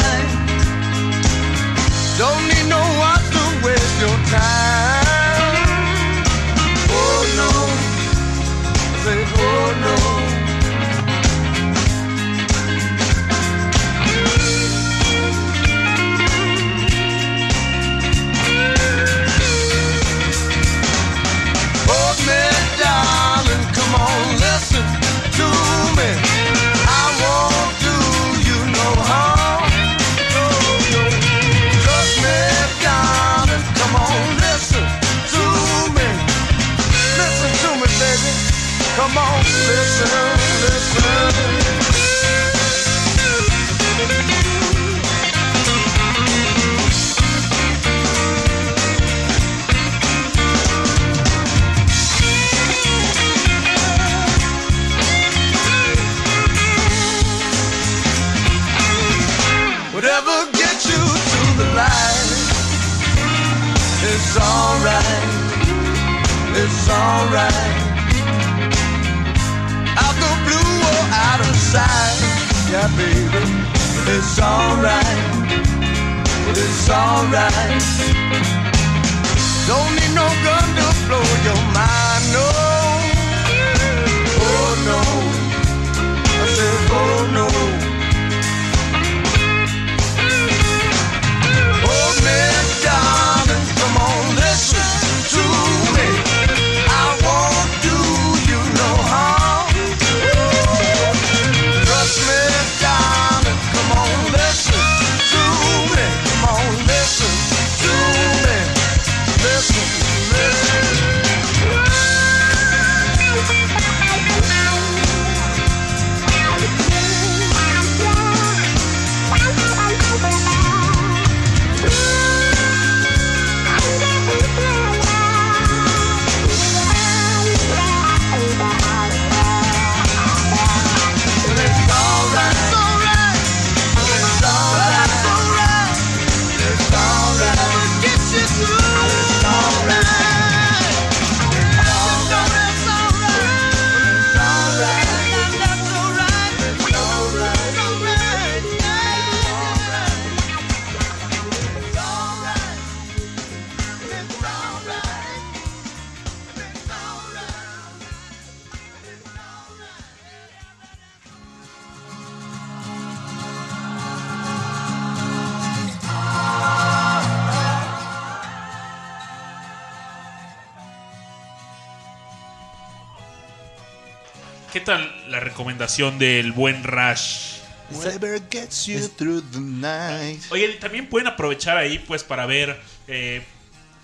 Del buen Rush? Whatever gets you through the night. Oye, también pueden aprovechar ahí pues para ver eh,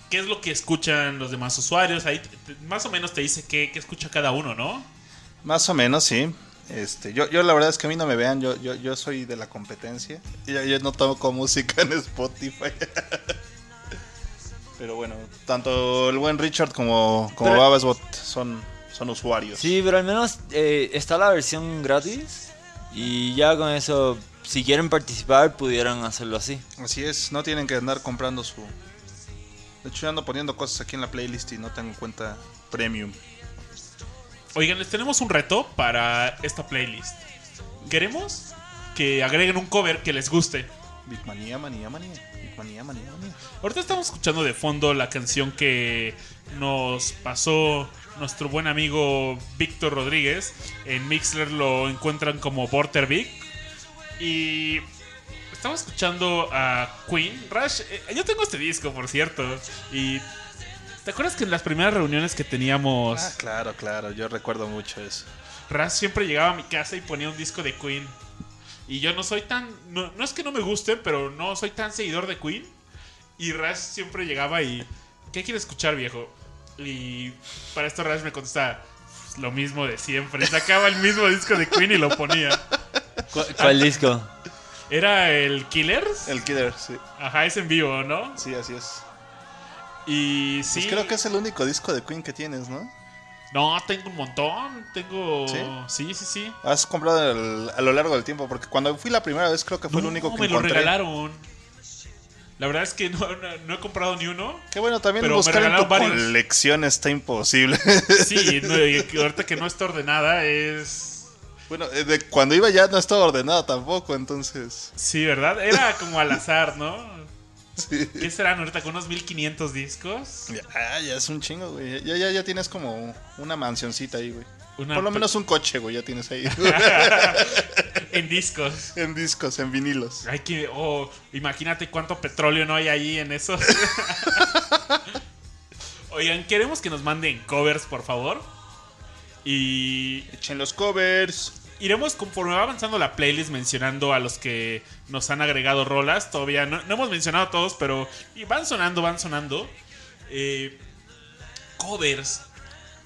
qué es lo que escuchan los demás usuarios. Ahí más o menos te dice qué, qué escucha cada uno, ¿no? Más o menos, sí. Este, yo, yo la verdad es que a mí no me vean, yo, yo, yo soy de la competencia. Yo, yo no toco música en Spotify. *laughs* Pero bueno, tanto el buen Richard como, como Babasbot son, son usuarios. Sí, pero al menos eh, está la versión gratis. Y ya con eso, si quieren participar, pudieran hacerlo así. Así es, no tienen que andar comprando su... De hecho, yo ando poniendo cosas aquí en la playlist y no tengo cuenta premium. Oigan, les tenemos un reto para esta playlist. Queremos que agreguen un cover que les guste. Bitmanía, manía, manía. Bitmanía, manía, manía. Ahorita estamos escuchando de fondo la canción que nos pasó nuestro buen amigo Víctor Rodríguez. En Mixler lo encuentran como Porter Vic. Y estamos escuchando a Queen. Rush, eh, yo tengo este disco, por cierto. Y ¿te acuerdas que en las primeras reuniones que teníamos, Ah, claro, claro, yo recuerdo mucho eso. Rush siempre llegaba a mi casa y ponía un disco de Queen? Y yo no soy tan. No, no es que no me guste, pero no soy tan seguidor de Queen. Y Rush siempre llegaba y. ¿Qué quiere escuchar, viejo? Y para esto Rush me contesta "Pues, lo mismo de siempre. Sacaba el mismo disco de Queen y lo ponía. ¿Cu- ¿Cuál disco? Era el Killers. El Killer, sí. Ajá, es en vivo, ¿no? Sí, así es. Y sí. Pues creo que es el único disco de Queen que tienes, ¿no? No, tengo un montón. Tengo. ¿Sí? Sí, sí, sí. Has comprado el- a lo largo del tiempo, porque cuando fui la primera vez creo que fue el único que me lo encontré. regalaron. La verdad es que no, no- no he comprado ni uno. Que bueno, también Pero me buscar en tu varios. colección está imposible. Sí, no, y ahorita que no está ordenada es. bueno, eh, de cuando iba ya no estaba ordenada tampoco, entonces... Sí, ¿verdad? Era como al azar, ¿no? Sí. ¿Qué serán ahorita con unos 1500 discos? Ya, ah, ya es un chingo, güey. Ya, ya, ya tienes como una mansioncita ahí, güey. Una Por lo menos un coche, güey, ya tienes ahí. *laughs* En discos. en discos, en vinilos. Ay, que. Oh, imagínate cuánto petróleo no hay ahí en esos. *laughs* Oigan, queremos que nos manden covers, por favor. Y Echen los covers. iremos conforme va avanzando la playlist mencionando a los que nos han agregado rolas. Todavía no, no hemos mencionado a todos, pero y van sonando, van sonando. Eh, covers.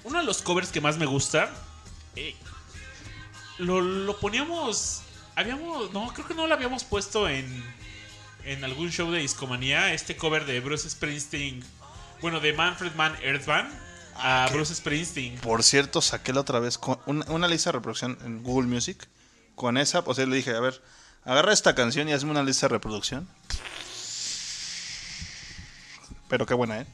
Uno de los covers que más me gusta. eh, lo, lo poníamos. Habíamos. No, creo que no lo habíamos puesto en. En algún show de discomanía. Este cover de Bruce Springsteen. Bueno, de Manfred Mann Earthband. A Bruce Springsteen. Por cierto, saqué la otra vez con una, una lista de reproducción en Google Music. Con esa, o sea, le dije, a ver, agarra esta canción y hazme una lista de reproducción. Pero qué buena, ¿eh?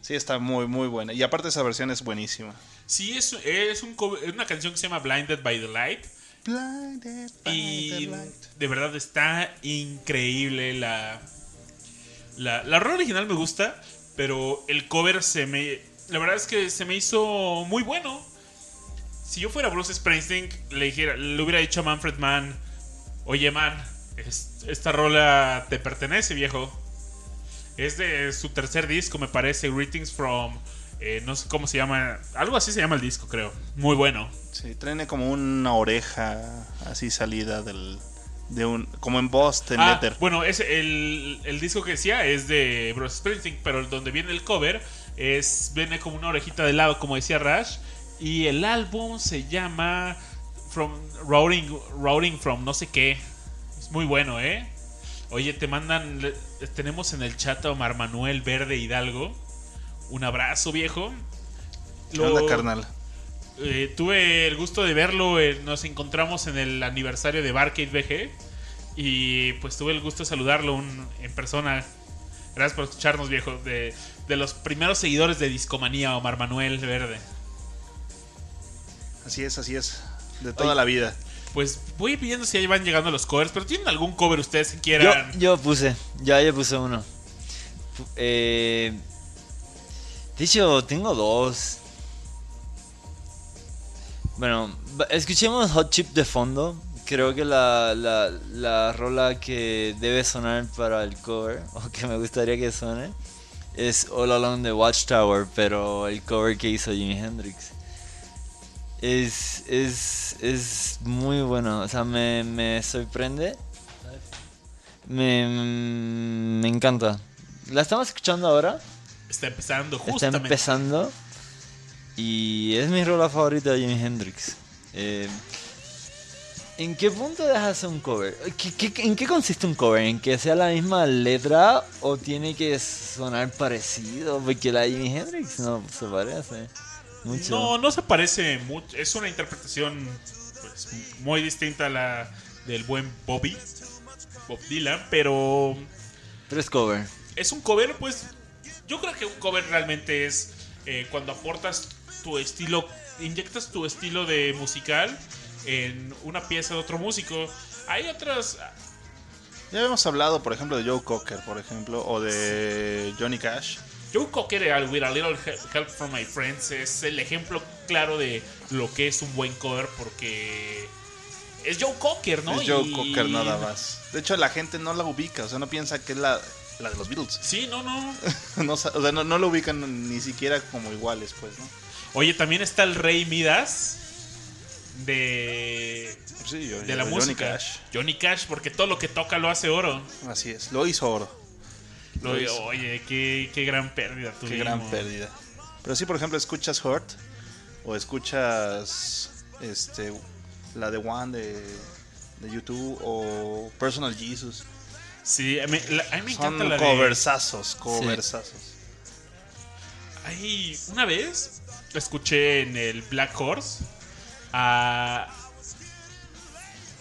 Sí, está muy, muy buena. Y aparte esa versión es buenísima. Sí, es, es un es una canción que se llama Blinded by the Light. Blinded by Y the light. de verdad está increíble la, la... La rola original me gusta, pero el cover se me... La verdad es que se me hizo muy bueno. Si yo fuera Bruce Springsteen, le, dijera, le hubiera dicho a Manfred Mann, oye man, es- esta rola te pertenece, viejo. Es de su tercer disco, me parece, Greetings from... eh, no sé cómo se llama. Algo así se llama el disco, creo. Muy bueno. Sí, tiene como una oreja así salida del... De un, como en Boston Ah, Letter. bueno, es el, el disco que decía es de Bruce Springsteen, pero donde viene el cover es viene como una orejita de lado, como decía Rush, y el álbum se llama From Routing, Routing from no sé qué. Es muy bueno, ¿eh? Oye, te mandan tenemos en el chat a Omar Manuel Verde Hidalgo. Un abrazo, viejo. ¿Qué onda, carnal? Eh, tuve el gusto de verlo. eh, nos encontramos en el aniversario de Barcade VG. Y pues tuve el gusto de saludarlo un- en persona. Gracias por escucharnos, viejo. De, de los primeros seguidores de Discomanía, Omar Manuel Verde. Así es, así es. De toda Oye. la vida. Pues voy pidiendo si ahí van llegando los covers. Pero ¿tienen algún cover ustedes que quieran? yo puse, ya yo puse uno. Eh, de hecho, tengo dos. Bueno, escuchemos Hot Chip de fondo. Creo que la, la, la rola que debe sonar para el cover, *laughs* o que me gustaría que suene, es All Along the Watchtower, pero el cover que hizo Jimi Hendrix. Es, es, es muy bueno, o sea, me, me sorprende. Me, me encanta. La estamos escuchando ahora. Está empezando Está justamente. empezando. Y es mi rola favorita de Jimi Hendrix. Eh, ¿En qué punto dejas un cover? ¿Qué- qué- en qué consiste un cover? ¿En que sea la misma letra o tiene que sonar parecido? Porque la Jimi Hendrix no se parece mucho. No, no se parece mucho. Es una interpretación pues, muy distinta a la del buen Bobby, Bob Dylan, pero Pero es cover. es un cover, pues yo creo que un cover realmente es eh, cuando aportas tu estilo, inyectas tu estilo de musical en una pieza de otro músico. Hay otras, Ya habíamos hablado, por ejemplo, de Joe Cocker, por ejemplo, o de Johnny Cash. Joe Cocker With a Little He- Help from My Friends es el ejemplo claro de lo que es un buen cover porque es Joe Cocker, ¿no? Es Joe Y- Cocker nada más. De hecho, la gente no la ubica, o sea, no piensa que es la, la de los Beatles. Sí, no, no. *laughs* O sea, no, no lo ubican ni siquiera como iguales, pues, ¿no? Oye, también está el Rey Midas de Sí, yo- de la Johnny música. Cash. Johnny Cash, porque todo lo que toca lo hace oro. Así es, lo hizo oro. Lo- oye, qué, qué gran pérdida Qué tuvimos. gran pérdida. Pero sí, por ejemplo, escuchas Hurt o escuchas este la de One de, de YouTube o Personal Jesus. Sí, a mí, la- a mí me Son encanta la de... coversazos, coversazos. Ay, una vez escuché en el Black Horse a...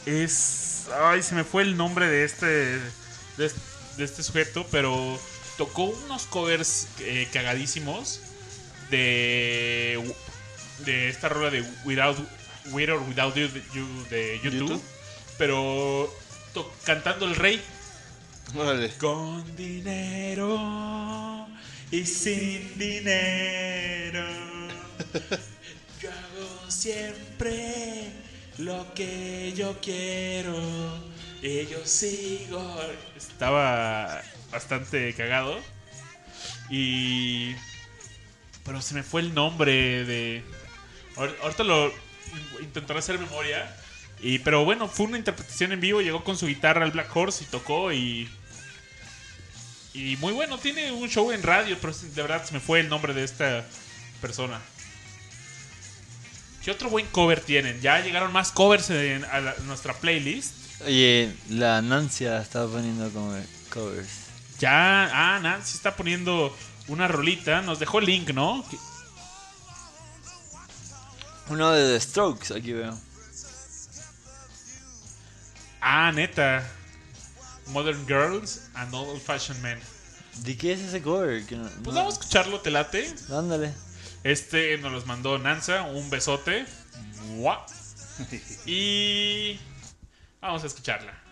Es... Ay, se me fue el nombre de este... De, es- de este sujeto, pero tocó unos covers eh, cagadísimos de... De esta rola de Without, With or Without You de, You- de YouTube, YouTube. pero to- cantando el rey. Órale. Con dinero y sin dinero. *laughs* Yo hago siempre lo que yo quiero. Y yo. Estaba bastante cagado. Y. Pero se me fue el nombre de. Ahor- Ahorita lo intentaré hacer memoria. Y, pero bueno, fue una interpretación en vivo. Llegó con su guitarra al Black Horse y tocó. Y. Y muy bueno, tiene un show en radio, pero de verdad se me fue el nombre de esta persona. ¿Qué otro buen cover tienen? Ya llegaron más covers a nuestra playlist. Oye, la Nancia estaba poniendo como covers. Ya, ah, Nancy está poniendo una rolita. Nos dejó el link, ¿no? Uno de The Strokes, aquí veo. Ah, neta. Modern Girls and Old Fashioned Men. ¿De qué es ese cover? Que no- Pues no- vamos a escucharlo, te late. Ándale. Este nos los mandó Nanza, un besote. Mua. *laughs* Y vamos a escucharla.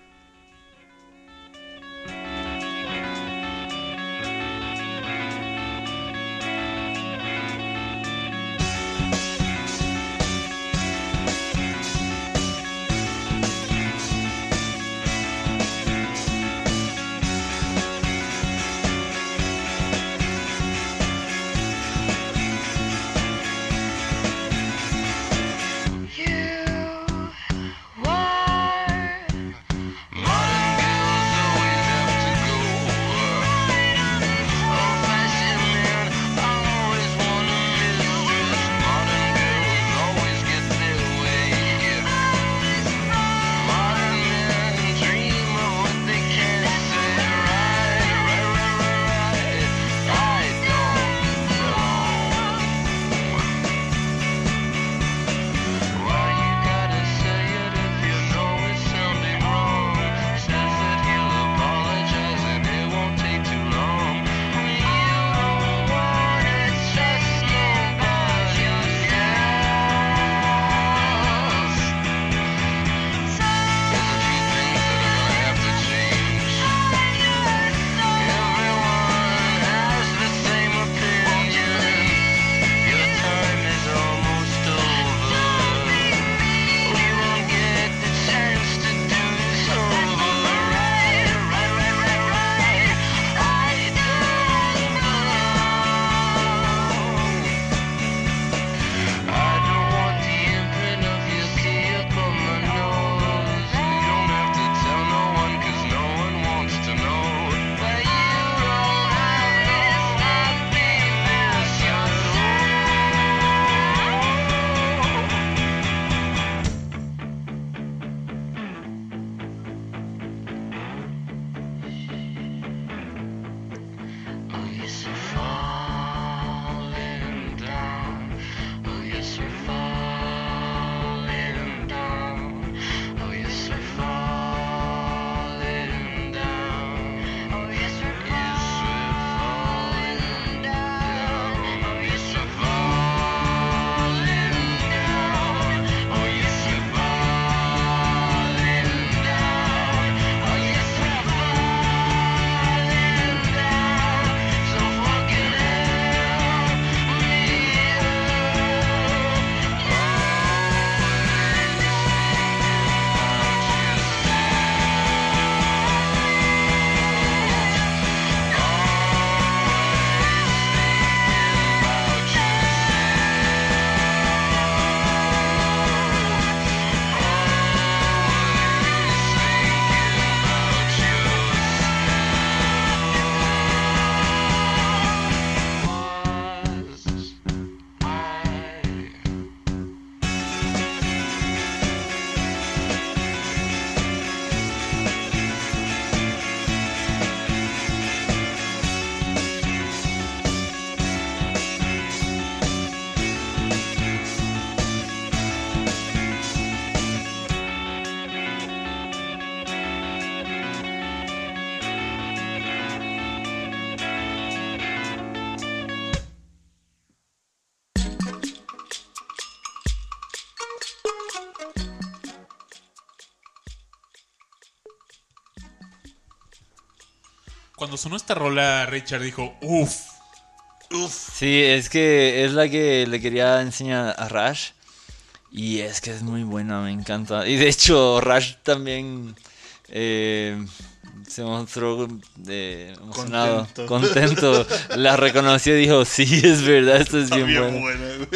Cuando sonó esta rola, Richard dijo, uff. Sí, es que es la que le quería enseñar a Rash. Y es que es muy buena, me encanta. Y de hecho, Rash también eh, se mostró eh, emocionado, Contento. contento. *laughs* La reconoció y dijo, sí, es verdad, esto es Está bien, bien bueno. buena,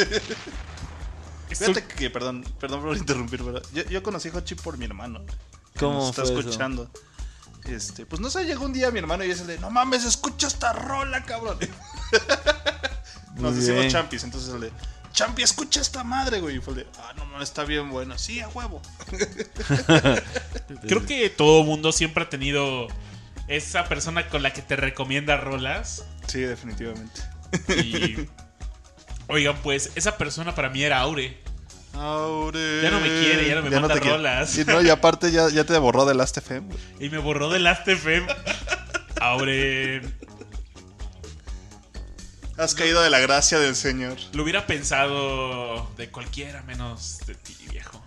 *laughs* Fíjate que, perdón, perdón por interrumpir, pero yo, yo conocí a Hochi por mi hermano. ¿Cómo nos está fue eso? Este, pues no sé, llegó un día mi hermano y es el de, no mames, escucha esta rola, cabrón. *laughs* Nos decimos champis, entonces el de, champi, escucha esta madre, güey. Y fue el de, ah, no mames, está bien bueno. Sí, a huevo. *laughs* Creo que todo mundo siempre ha tenido esa persona con la que te recomienda rolas. Sí, definitivamente. Y. Oigan, pues esa persona para mí era Aure. Aure. Ya no me quiere, ya no me manda te quiere. rolas. Y, no, y aparte ya, ya te borró de Last FM, güey. Y me borró de Last FM. Aure. Has caído de la gracia del Señor. Lo hubiera pensado de cualquiera menos de ti, viejo.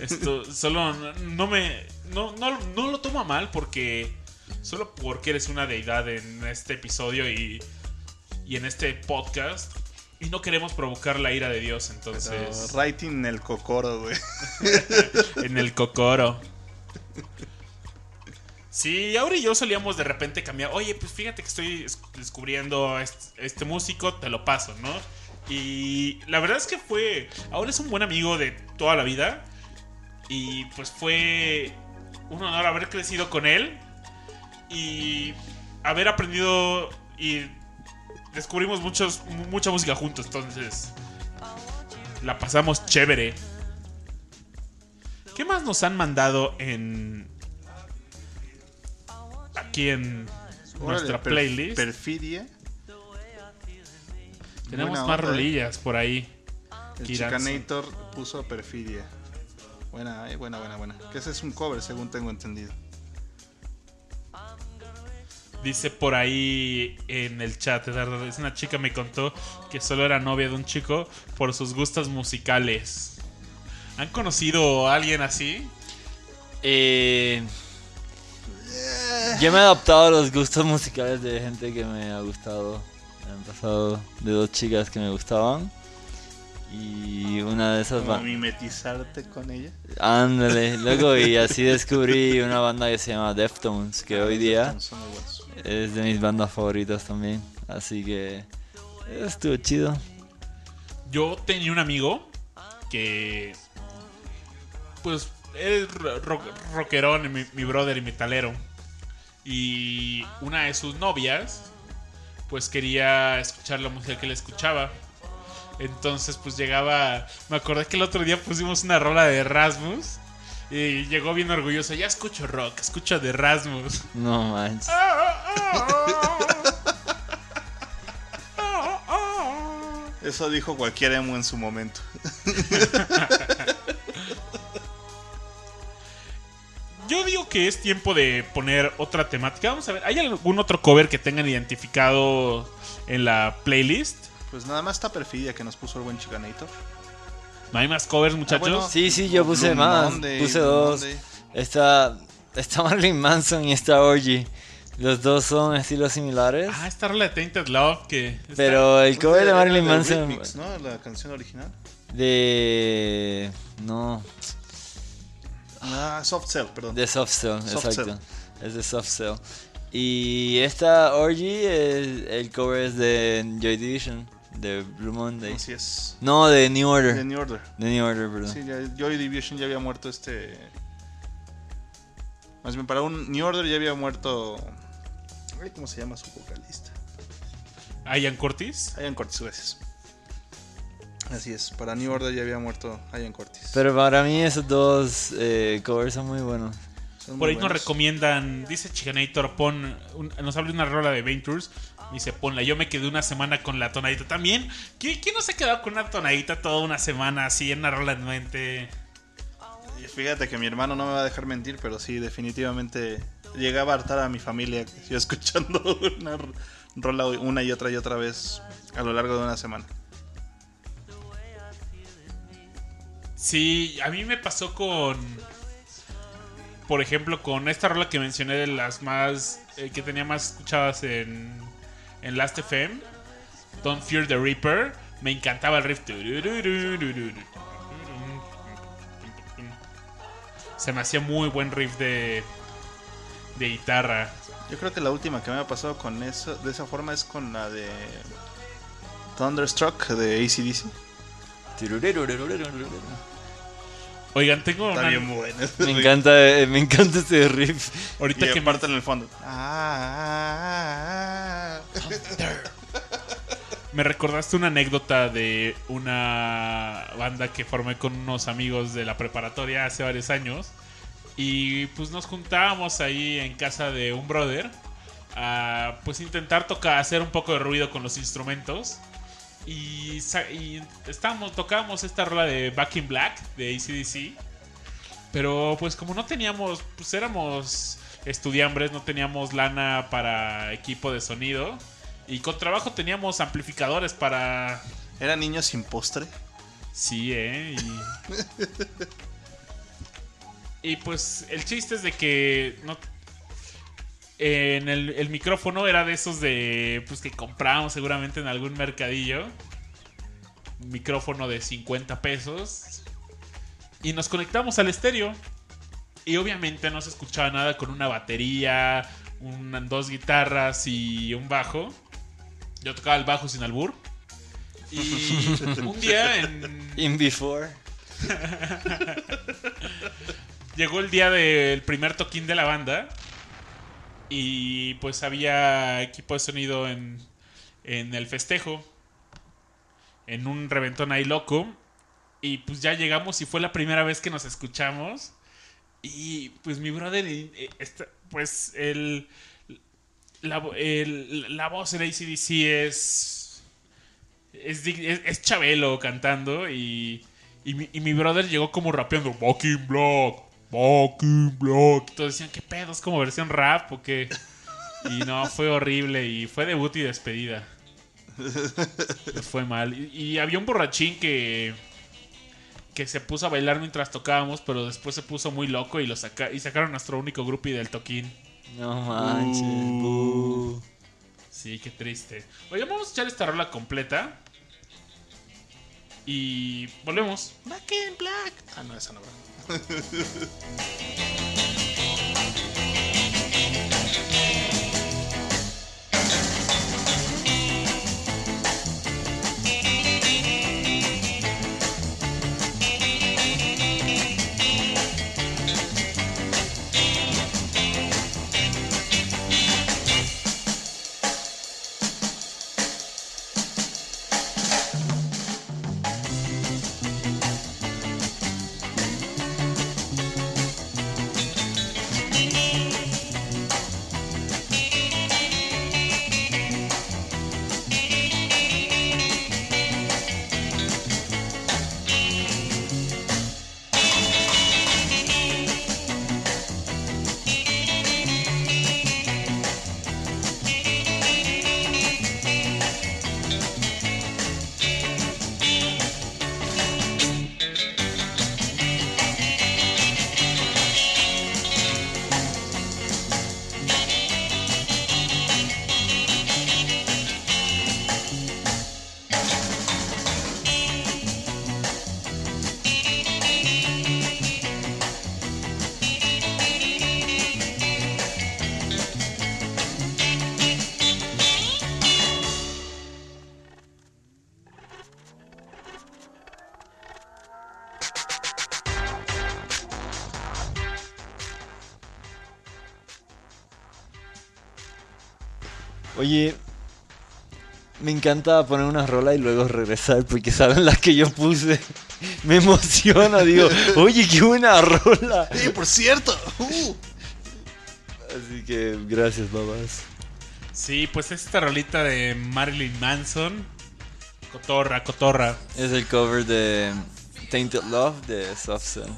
Esto solo no, me. No, no, no lo tomo mal porque. Solo porque eres una deidad en este episodio y. Y en este podcast. Y no queremos provocar la ira de Dios, Pero entonces. writing el cocoro, güey. *laughs* En el cocoro. Sí, Aure y yo solíamos de repente cambiar. Oye, pues fíjate que estoy es- descubriendo est- este, músico, te lo paso, ¿no? Y la verdad es que fue. Ahora es un buen amigo de toda la vida. Y pues fue un honor haber crecido con él. Y haber aprendido. Y descubrimos muchos, mu- mucha música juntos. Entonces. La pasamos chévere. ¿Qué más nos han mandado en. Aquí en nuestra per- playlist? Perfidia. Tenemos Buena más onda, ¿eh? rolillas por ahí. El. Chicanator puso Perfidia. Buena, eh, buena, buena, buena. Que ese es un cover, según tengo entendido. Dice por ahí en el chat, dice una chica me contó que solo era novia de un chico por sus gustos musicales. ¿Han conocido a alguien así? Eh, yo me he adaptado a los gustos musicales de gente que me ha gustado. Me han pasado de dos chicas que me gustaban. Y una de esas va- mimetizarte con ella. Ándale, luego y así descubrí una banda que se llama Deftones, que hoy día. Es de mis bandas favoritas también. Así que estuvo chido. Yo tenía un amigo que. Pues. Él rock, rockerón, mi, brother y metalero. Y una de sus novias. Pues quería escuchar la música que él escuchaba. Entonces, pues llegaba. Me acordé que el otro día pusimos una rola de Rasmus. Y llegó bien orgulloso. Ya escucho rock, escucho de Rasmus. No manches. Eso dijo cualquier emo en su momento. Yo digo que es tiempo de poner otra temática. Vamos a ver, ¿hay algún otro cover que tengan identificado en la playlist? Pues nada más está Perfidia que nos puso el buen Chicanator. ¿No hay más covers, muchachos? bueno. Sí, sí, yo puse Blue más. Monday, puse Blue dos. Monday. Está, está *laughs* Marilyn Manson y está Orgy. Los dos son estilos similares. Ah, esta rola de Tainted Love que... está- pero el cover de Marilyn Manson. ¿no? La canción original. De. No. Ah, Soft Cell, perdón. De Soft Cell, Soft exacto. Es de Soft Cell. Y esta Orgy, es- el cover es de Joy Division, de Blue Monday. Así es. No, de New Order. The New Order. De New Order, perdón. Sí, ya, Joy Division ya había muerto este. Más bien, para un New Order ya había muerto. Ay, ¿Cómo se llama su vocalista? Ian Curtis. Ian Curtis, gracias. Así es, para New Order ya había muerto Ian Curtis. Pero para mí esos dos eh, covers son muy buenos. Son Por muy ahí nos recomiendan, dice Chicanator, pon, un- nos habla de una rola de Ventures. Dice, ponla, yo me quedé una semana con la tonadita. También, ¿quién, quién no se ha quedado con una tonadita toda una semana así en una rola en mente? Fíjate que mi hermano no me va a dejar mentir, pero sí, definitivamente llegaba a hartar a mi familia yo *laughs* escuchando una rola una y otra y otra vez a lo largo de una semana. Sí, a mí me pasó con. por ejemplo, con esta rola que mencioné de las más. eh, que tenía más escuchadas en, en Last FM, Don't Fear the Reaper, me encantaba el riff. Se me hacía muy buen riff de, de guitarra. Yo creo que la última que me ha pasado con eso, de esa forma es con la de Thunderstruck de ACDC. Oigan, tengo Está una. bien buena. Me encanta, eh, me encanta ese riff. Ahorita Y que aparte en el fondo. Ah, ah, ah, *laughs* Me recordaste una anécdota de una banda que formé con unos amigos de la preparatoria hace varios años. Y pues nos juntábamos ahí en casa de un brother a pues intentar tocar, hacer un poco de ruido con los instrumentos. Y, estábamos, tocábamos esta rola de Back in Black de ACDC. Pero pues como no teníamos, pues éramos estudiambres, no teníamos lana para equipo de sonido. Y con trabajo teníamos amplificadores para... ¿Era niño sin postre? Sí, ¿eh? Y, y pues el chiste es de que no... En el, el micrófono era de esos de... Pues que comprábamos seguramente en algún mercadillo. Micrófono de 50 pesos. Y nos conectamos al estéreo. Y obviamente no se escuchaba nada con una batería, una- dos guitarras y un bajo. Yo tocaba el bajo sin albur. Y *laughs* un día en, In Before. *laughs* llegó el día del primer toquín de la banda. Y pues había equipo de sonido en, en el festejo. En un reventón ahí loco. Y pues ya llegamos y fue la primera vez que nos escuchamos. Y pues mi brother, pues el la, el- la voz en ACDC es, es, es, Chabelo cantando y, y, mi, y mi brother llegó como rapeando Bucking Block, Bucking Block. Y todos decían, ¿qué pedo? ¿Es como versión rap o qué? Y no, fue horrible y fue debut y despedida. *laughs* Fue mal. Y, y había un borrachín que que se puso a bailar mientras tocábamos, pero después se puso muy loco y saca y sacaron a nuestro único groupie del toquín. No manches. bu. Sí, qué triste. Oye, vamos a echar esta rola completa. Y volvemos. Back in black. Ah, no, esa no va. *laughs* Oye, me encanta poner una rola y luego regresar porque saben las que yo puse. *laughs* Me emociona, digo, *laughs* oye, qué buena rola. Sí, por cierto. Uh. Así que gracias, babas. Sí, pues esta rolita de Marilyn Manson. Cotorra, cotorra. Es el cover de Tainted Love de Soft Cell.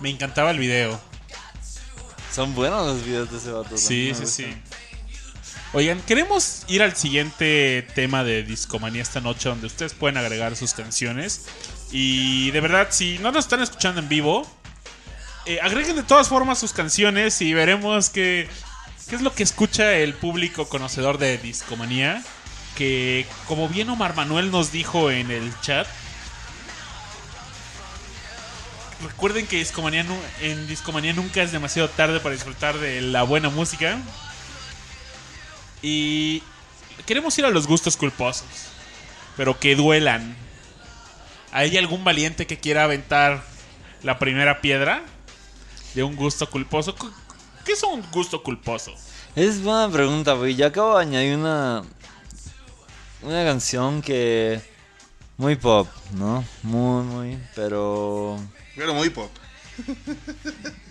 Me encantaba el video. Son buenos los videos de ese vato. Sí, sí, sí. Oigan, queremos ir al siguiente tema de Discomanía esta noche donde ustedes pueden agregar sus canciones. Y de verdad, si no nos están escuchando en vivo, Eh, agreguen de todas formas sus canciones y veremos qué, qué es lo que escucha el público conocedor de Discomanía. Que, como bien Omar Manuel nos dijo en el chat, recuerden que Discomanía en Discomanía nunca es demasiado tarde para disfrutar de la buena música. Y queremos ir a los gustos culposos, pero que duelan. ¿Hay algún valiente que quiera aventar la primera piedra de un gusto culposo? Cu- ¿Qué es un gusto culposo? Es buena pregunta, porque yo acabo de añadir una. Una canción que. Muy pop, ¿no? Muy, muy. Pero. Pero muy pop. *laughs*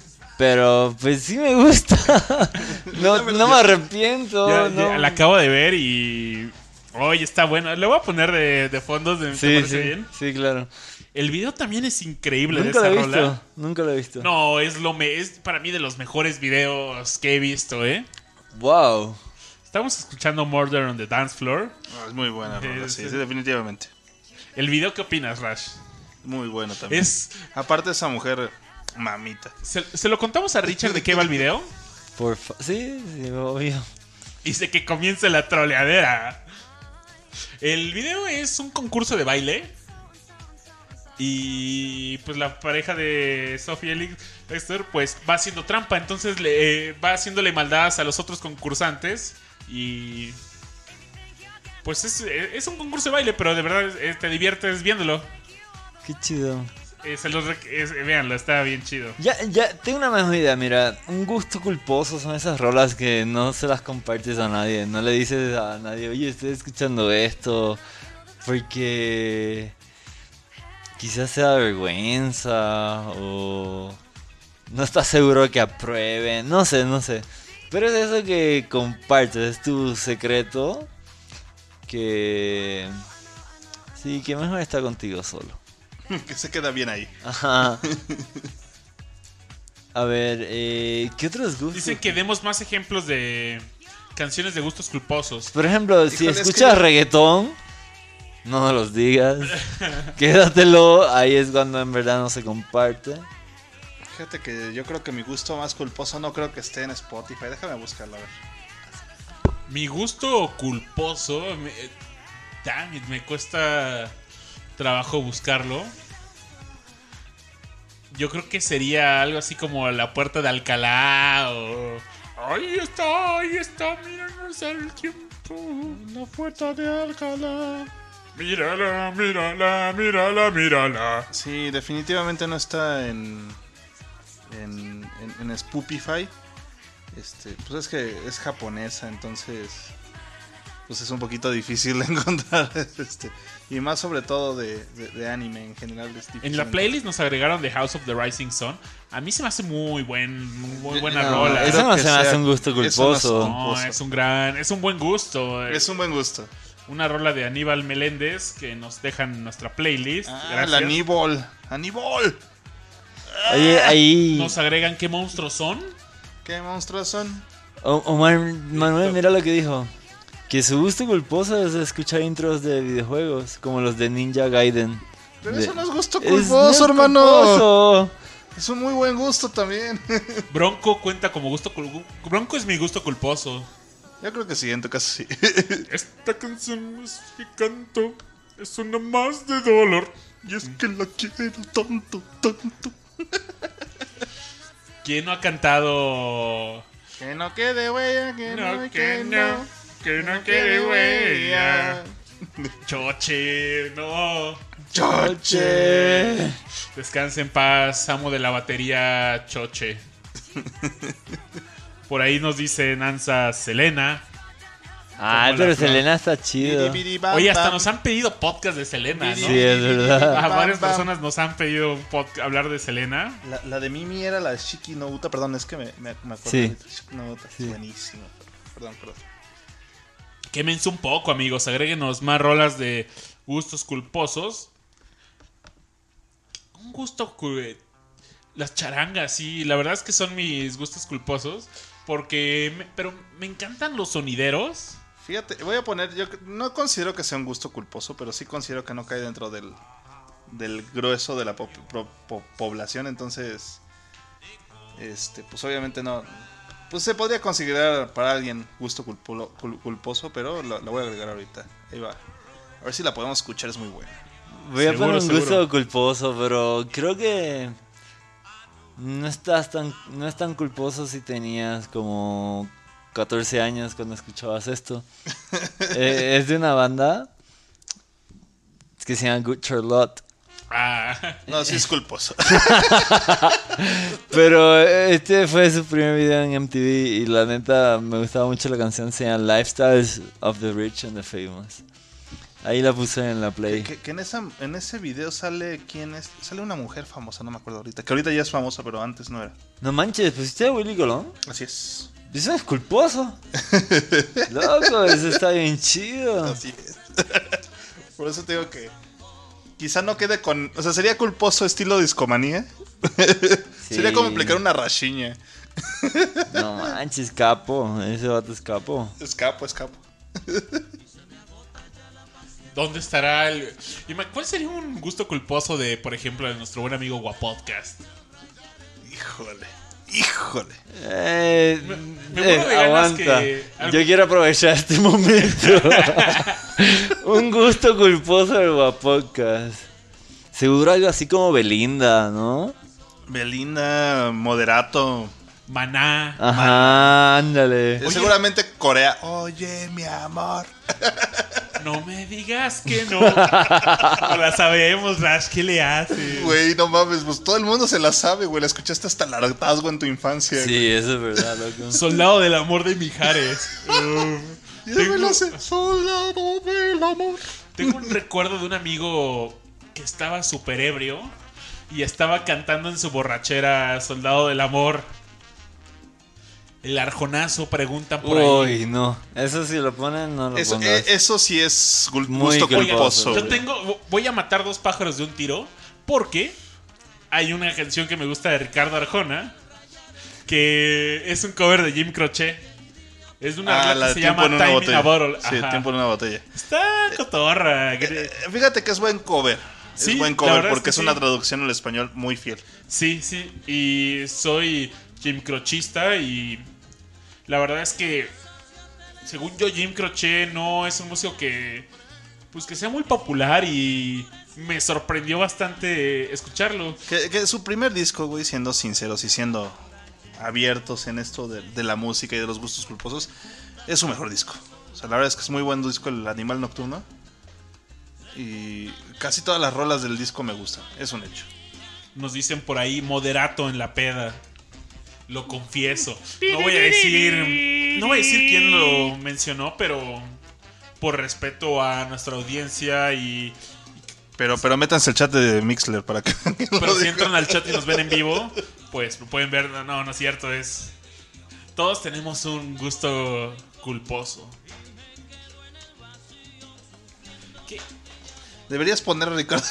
Pero, pues sí me gusta. *laughs* No, no me arrepiento. Ya- no. ya la acabo de ver y. Oye, está bueno. Le voy a poner de, de fondos. De, ¿te Sí, parece sí, bien? sí, claro. El video también es increíble Nunca de lo he rola. visto. Nunca lo he visto. No, es lo me es para mí de los mejores videos que he visto, ¿eh? Wow. Estamos escuchando Murder on the Dance Floor. Es muy buena, rola, Sí, sí, sí. sí, definitivamente. El video, ¿qué opinas, Rash? Muy bueno también. Es Aparte esa mujer, mamita. se, se lo contamos a Richard de qué va el video. *laughs* Por fa- sí, sí, obvio. Dice que comience la troleadera. El video es un concurso de baile. Y pues la pareja de Sophie Elix Lester pues va haciendo trampa. Entonces le eh, va haciéndole maldades a los otros concursantes. Y pues es, es un concurso de baile, pero de verdad eh, te diviertes viéndolo. Qué chido. Eh, se los es- véanlo, está bien chido. Ya, ya, tengo una mejor idea, mira, un gusto culposo son esas rolas que no se las compartes a nadie, no le dices a nadie, oye, estoy escuchando esto, porque quizás sea vergüenza o no estás seguro que aprueben, no sé, no sé, pero es eso que compartes, es tu secreto, que sí, que mejor está contigo solo. *laughs* que se queda bien ahí. Ajá. A ver, eh, ¿qué otros gustos? Dicen que demos más ejemplos de canciones de gustos culposos. Por ejemplo, si es que escuchas yo- reggaetón, no nos los digas. *laughs* Quédatelo, ahí es cuando en verdad no se comparte. Fíjate que yo creo que mi gusto más culposo no creo que esté en Spotify. Déjame buscarlo, a ver. Mi gusto culposo, me, damn it, me cuesta trabajo buscarlo. Yo creo que sería algo así como la puerta de Alcalá o... Ahí está, ahí está, míranos el tiempo. La puerta de Alcalá. Mírala, mírala, mírala, mírala. Sí, definitivamente no está en en, en, en Spoopify. Este, pues es que es japonesa, entonces pues es un poquito difícil *laughs* de encontrar este y más sobre todo de, de- de anime en general es difícil En la playlist nos agregaron The House of the Rising Sun. A mí se me hace muy buen, muy buena No, rola. eso no se me hace un gusto no culposo. es- No, es un gran, es un buen gusto. es un buen gusto. Una rola de Aníbal Meléndez que nos dejan en nuestra playlist. Ah, Gracias. la Aníbal, Aníbal. Oye, ahí. Nos agregan qué monstruos son. ¿Qué monstruos son? O- Omar Manuel, mira lo que dijo. Que su gusto culposo es escuchar intros de videojuegos, como los de Ninja Gaiden. Pero De- eso no es gusto culposo, es hermano. culposo. Es un muy buen gusto también. *laughs* Bronco cuenta como gusto cul- Bronco es mi gusto culposo. Yo creo que sí, en tu caso sí. *laughs* Esta canción es que canto es una más de dolor. y es que la quiero tanto, tanto. *laughs* ¿Quién no ha cantado? Que no quede huella, que no, No, que, que no. no, que no quede huella. *laughs* Choche, no. Choche. Descanse en paz, amo de la batería Choche. Por ahí nos dice Nanza Selena. Como pero. Selena está chido. Oye, hasta nos han pedido podcast de Selena, ¿no? Sí, es verdad. A varias personas nos han pedido hablar de Selena. La, la de Mimi era la Shiki no Uta, perdón, es que me, me, me acuerdo. Sí. Shiki no Uta, Sí. es buenísimo. Perdón, perdón. Quémense un poco, amigos. Agréguenos más rolas de gustos culposos. Un gusto. Las charangas, sí. La verdad es que son mis gustos culposos. Porque. pero me encantan los sonideros. Fíjate, voy a poner, yo no considero que sea un gusto culposo, pero sí considero que no cae dentro del, del grueso de la población, entonces Este, pues obviamente no. Pues se podría considerar para alguien gusto culpulo- cul- culposo, pero la, la voy a agregar ahorita. Ahí va. A ver si la podemos escuchar, es muy buena. Voy a poner un gusto culposo, pero creo que no estás tan no es tan culposo si tenías como 14 años cuando escuchabas esto. *laughs* Eh, es de una banda que se llama Good Charlotte. Ah, No, sí es culposo. *laughs* Pero este fue su primer video en MTV y la neta me gustaba mucho la canción, se llama Lifestyles of the Rich and the Famous. Ahí la puse en la play. que, que en, esa, en ese video sale quién es. Sale una mujer famosa, no me acuerdo ahorita. Que ahorita ya es famosa, pero antes no era. No manches, pusiste a Willy Colón. Así es. Eso es culposo. *laughs* Loco, eso está bien chido. Así es. *laughs* Por eso te digo que. Quizá no quede con. O sea, sería culposo estilo discomanía. *laughs* Sería como aplicar una rachiña. No manches, capo. Ese vato es capo. Escapo, escapo. ¿Dónde estará el.? ¿Cuál sería un gusto culposo de, por ejemplo, de nuestro buen amigo Guapodcast? Híjole. Híjole. Eh, me eh, aguanta. que- Yo quiero aprovechar este momento. *laughs* Un gusto culposo del Guapocas. Seguro algo así como Belinda, ¿no? Belinda, moderato. Maná. Ajá, ándale. Eh, Seguramente Corea. Oye, mi amor. *laughs* No me digas que no. no *laughs* la sabemos, Rash, ¿qué le hace? Güey, no mames, pues todo el mundo se la sabe, güey. La escuchaste hasta el hartazgo en tu infancia. güey. Sí, eso es verdad, loco. *laughs* Soldado del amor de Mijares. *laughs* Me Tengo- lo sé. Soldado del amor. Tengo un recuerdo de un amigo que estaba súper ebrio y estaba cantando en su borrachera Soldado del Amor. El arjonazo pregunta por ahí. Uy, no. Eso si lo ponen, no lo Eso, pongas. eh, eso sí es gul- Muy gusto culposo, culposo. Yo güey. tengo, voy a matar dos pájaros de un tiro porque hay una canción que me gusta de Ricardo Arjona que es un cover de Jim Croce. Es de una Ah, rola la que de se tiempo llama en una Time in botella. a Bottle. Sí, Ajá. tiempo en una botella. Está cotorra. Eh, Fíjate que es buen cover. Sí, es buen cover es porque que es, sí. una traducción al español muy fiel. Sí, sí. Y soy Jim Crochista y la verdad es que según yo Jim Croce no es un músico que pues que sea muy popular y me sorprendió bastante escucharlo. Que, que su primer disco, güey, siendo sinceros y siendo abiertos en esto de, de la música y de los gustos culposos, es su mejor disco. O sea, la verdad es que es muy buen disco el Animal Nocturno. Y casi todas las rolas del disco me gustan, es un hecho. Nos dicen por ahí moderato en la peda. Lo confieso. *laughs* No voy a decir no voy a decir quién lo *laughs* mencionó, pero por respeto a nuestra audiencia y Pero, pero métanse el chat de Mixler para que... *laughs* Pero si entran al chat y nos ven en vivo, pues lo pueden ver. No, no es cierto, es. Todos tenemos un gusto culposo. ¿Qué? Deberías poner a Ricardo.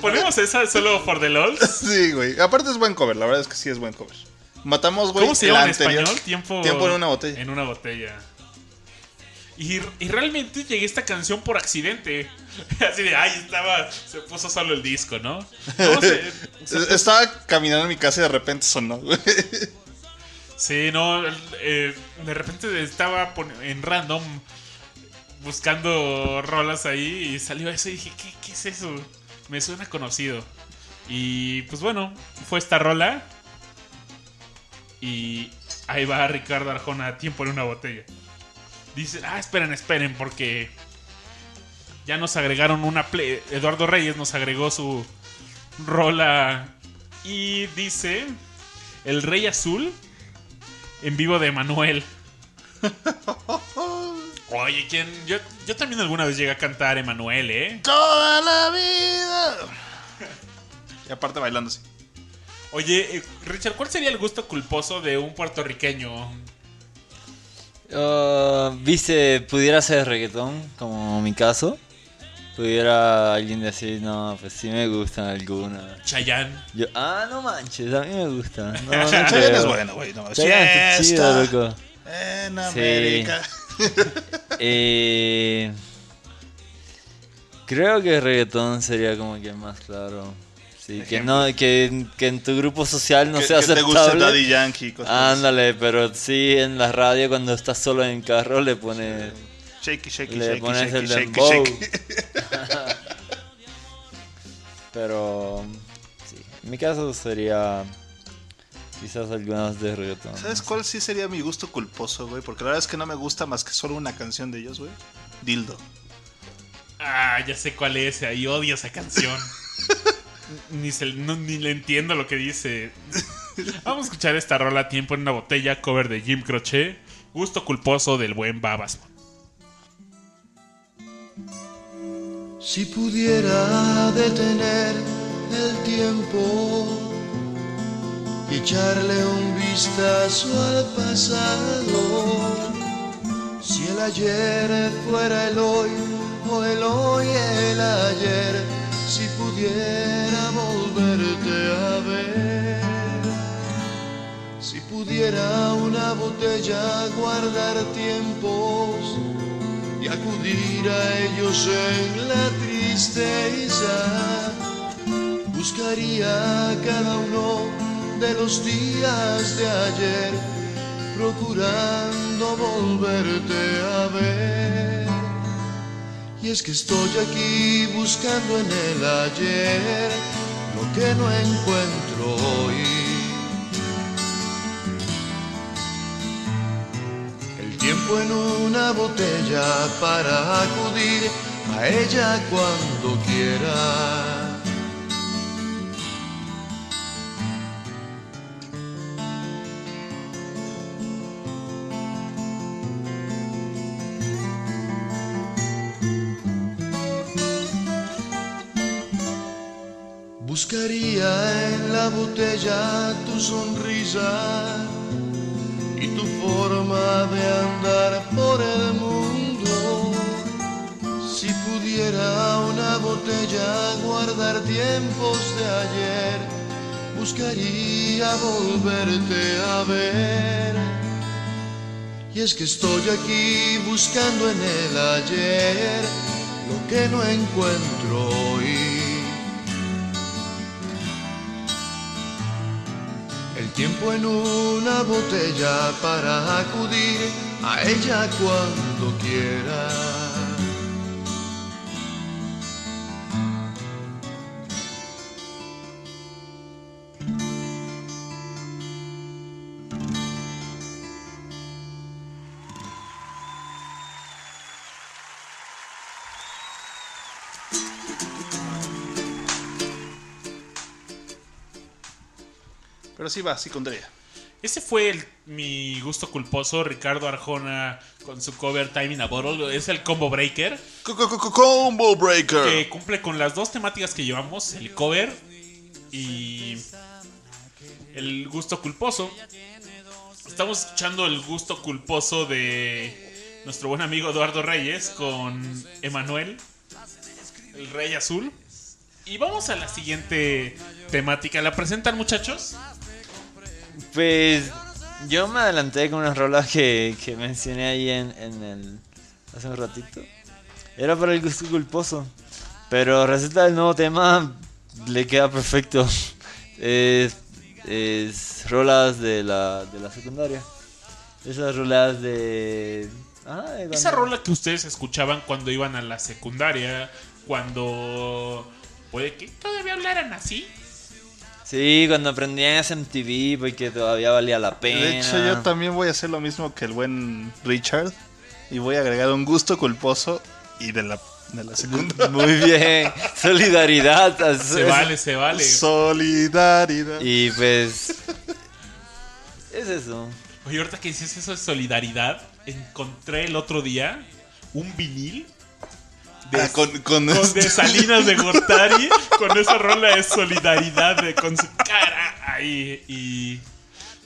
¿Ponemos esa solo for the LOLs? sí, güey. Aparte es buen cover, la verdad es que sí es buen cover. Matamos, güey. ¿Cómo se llama en español? Tiempo, Tiempo en una botella. En una botella. Y, y realmente llegué a esta canción por accidente. *laughs* Así de, ay, estaba. Se puso solo el disco, ¿no? No, se- *laughs* se- Estaba caminando en mi casa y de repente sonó, güey. Sí, no, eh, de repente estaba en random buscando rolas ahí y salió eso y dije, ¿qué, qué es eso? Me suena conocido. Y pues bueno, fue esta rola. Y ahí va Ricardo Arjona, tiempo en una botella. Dice, ah, esperen, esperen, porque ya nos agregaron una play. Eduardo Reyes nos agregó su rola y dice, El Rey Azul en vivo de Manuel. *laughs* Oye, ¿quién? Yo, yo también alguna vez llegué a cantar Emanuel, ¿eh? Toda la vida. Y aparte bailando así. Oye, eh, Richard, ¿cuál sería el gusto culposo de un puertorriqueño? Ah, Viste, pudiera ser reggaetón, como mi caso. Pudiera alguien decir, no, pues sí me gustan algunas. Chayanne. Yo, ah, no manches, a mí me gusta. *laughs* No, no Chayanne es bueno, güey. No, Chayanne chido, loco. En Sí. América. *laughs* Eh, creo que reggaetón sería como que más claro. Sí, que no, que, que en tu grupo social no que, sea que te guste aceptable. Daddy Yankee. cosas así. Ándale, pero sí en la radio cuando estás solo en carro le pone Shaky, shaky, le shaky, pones shaky, el shaky, dembow. shaky. *laughs* Pero sí, en mi caso sería quizás algunas de reggaeton. ¿Sabes cuál sí sería mi gusto culposo, güey? Porque la verdad es que no me gusta más que solo una canción de ellos, güey. Dildo. Ah, ya sé cuál es. Ahí odio esa canción. *laughs* ni, se- ni le entiendo lo que dice. *laughs* Vamos a escuchar esta rola Tiempo en una botella, cover de Jim Croce. Gusto culposo del buen Babas. Si pudiera detener el tiempo y echarle un vistazo al pasado, si el ayer fuera el hoy o el hoy el ayer, si pudiera volverte a ver, si pudiera una botella guardar tiempos y acudir a ellos en la tristeza. Buscaría cada uno de los días de ayer, procurando volverte a ver. Y es que estoy aquí buscando en el ayer lo que no encuentro hoy. El tiempo en una botella para acudir a ella cuando quiera. Buscaría en la botella tu sonrisa y tu forma de andar por el mundo. Si pudiera una botella guardar tiempos de ayer, buscaría volverte a ver. Y es que estoy aquí buscando en el ayer lo que no encuentro tiempo en una botella para acudir a ella cuando quiera. Pero sí va, sí contaría. Ese fue el- mi gusto culposo. Ricardo Arjona con su cover Time in a Bottle. Es el combo breaker. Combo Breaker. que cumple con las dos temáticas que llevamos, el cover y el gusto culposo. Estamos escuchando el gusto culposo de nuestro buen amigo Eduardo Reyes con Emanuel, el Rey Azul. Y vamos a la siguiente temática. ¿La presentan muchachos? Pues yo me adelanté con unas rolas que, que mencioné ahí en, en el hace un ratito. Era para el gusto culposo. Pero resulta el nuevo tema le queda perfecto. *laughs* Es, es rolas de la, de la secundaria. Esas rolas de... ah, de Esa rola que ustedes escuchaban cuando iban a la secundaria, cuando... Puede que todavía hablaran así. Sí, cuando aprendían SMTV porque todavía valía la pena. De hecho, yo también voy a hacer lo mismo que el buen Richard. Y voy a agregar un gusto culposo y de la, de la segunda. *laughs* Muy bien. Solidaridad. *laughs* Se vale, se vale. Solidaridad. Y pues. Es eso. Oye, ahorita que dices eso de solidaridad, encontré el otro día un vinil de, Ah, con, con con este- de Salinas *laughs* de Gortari con esa rola de solidaridad de, con su cara ahí y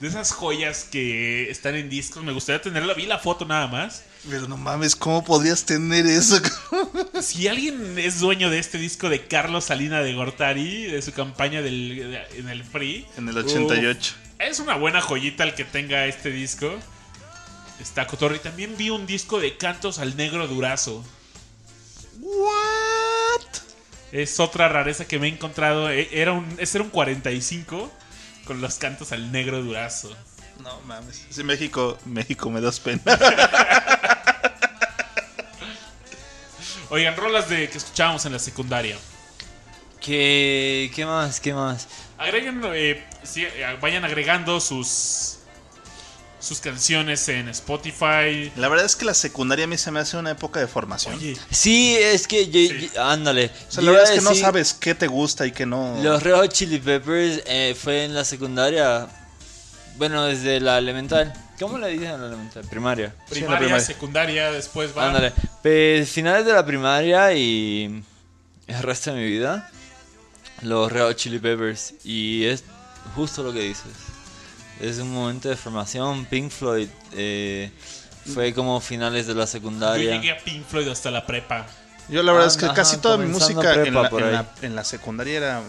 de esas joyas que están en discos. Me gustaría tenerla. Vi la foto nada más. Pero no mames, ¿cómo podrías tener eso? *laughs* Si alguien es dueño de este disco de Carlos Salina de Gortari, de su campaña del, de- en el Free, En el 88. uf, es una buena joyita el que tenga este disco. Está cotorro. Y también vi un disco de cantos al negro durazo. What? Es otra rareza que me he encontrado. E- Era un, ese era un 45 con los cantos al negro durazo. No mames. Sí, México, México me das pena. *laughs* Oigan, rolas de que escuchábamos en la secundaria. ¿Qué, ¿Qué más? ¿Qué más? Agreguen, eh, sí, eh, vayan agregando sus sus canciones en Spotify. La verdad es que la secundaria a mí se me hace una época de formación. Oye, Sí, es que. yo- Sí. yo- ándale. o sea, Yo la verdad es que no sabes qué te gusta y qué no. Los Red Hot Chili Peppers eh, fue en la secundaria. Bueno, desde la elemental. ¿Cómo le dicen a la elemental? Primaria. primaria, primaria. secundaria, después va. Ándale. Pues finales de la primaria y el resto de mi vida. Los Red Hot Chili Peppers. Y es justo lo que dices. Es un momento de formación. Pink Floyd eh, fue como finales de la Yo secundaria. llegué a Pink Floyd hasta la prepa. Yo la verdad es que Ajá, casi toda mi música en la, en la- en la secundaria era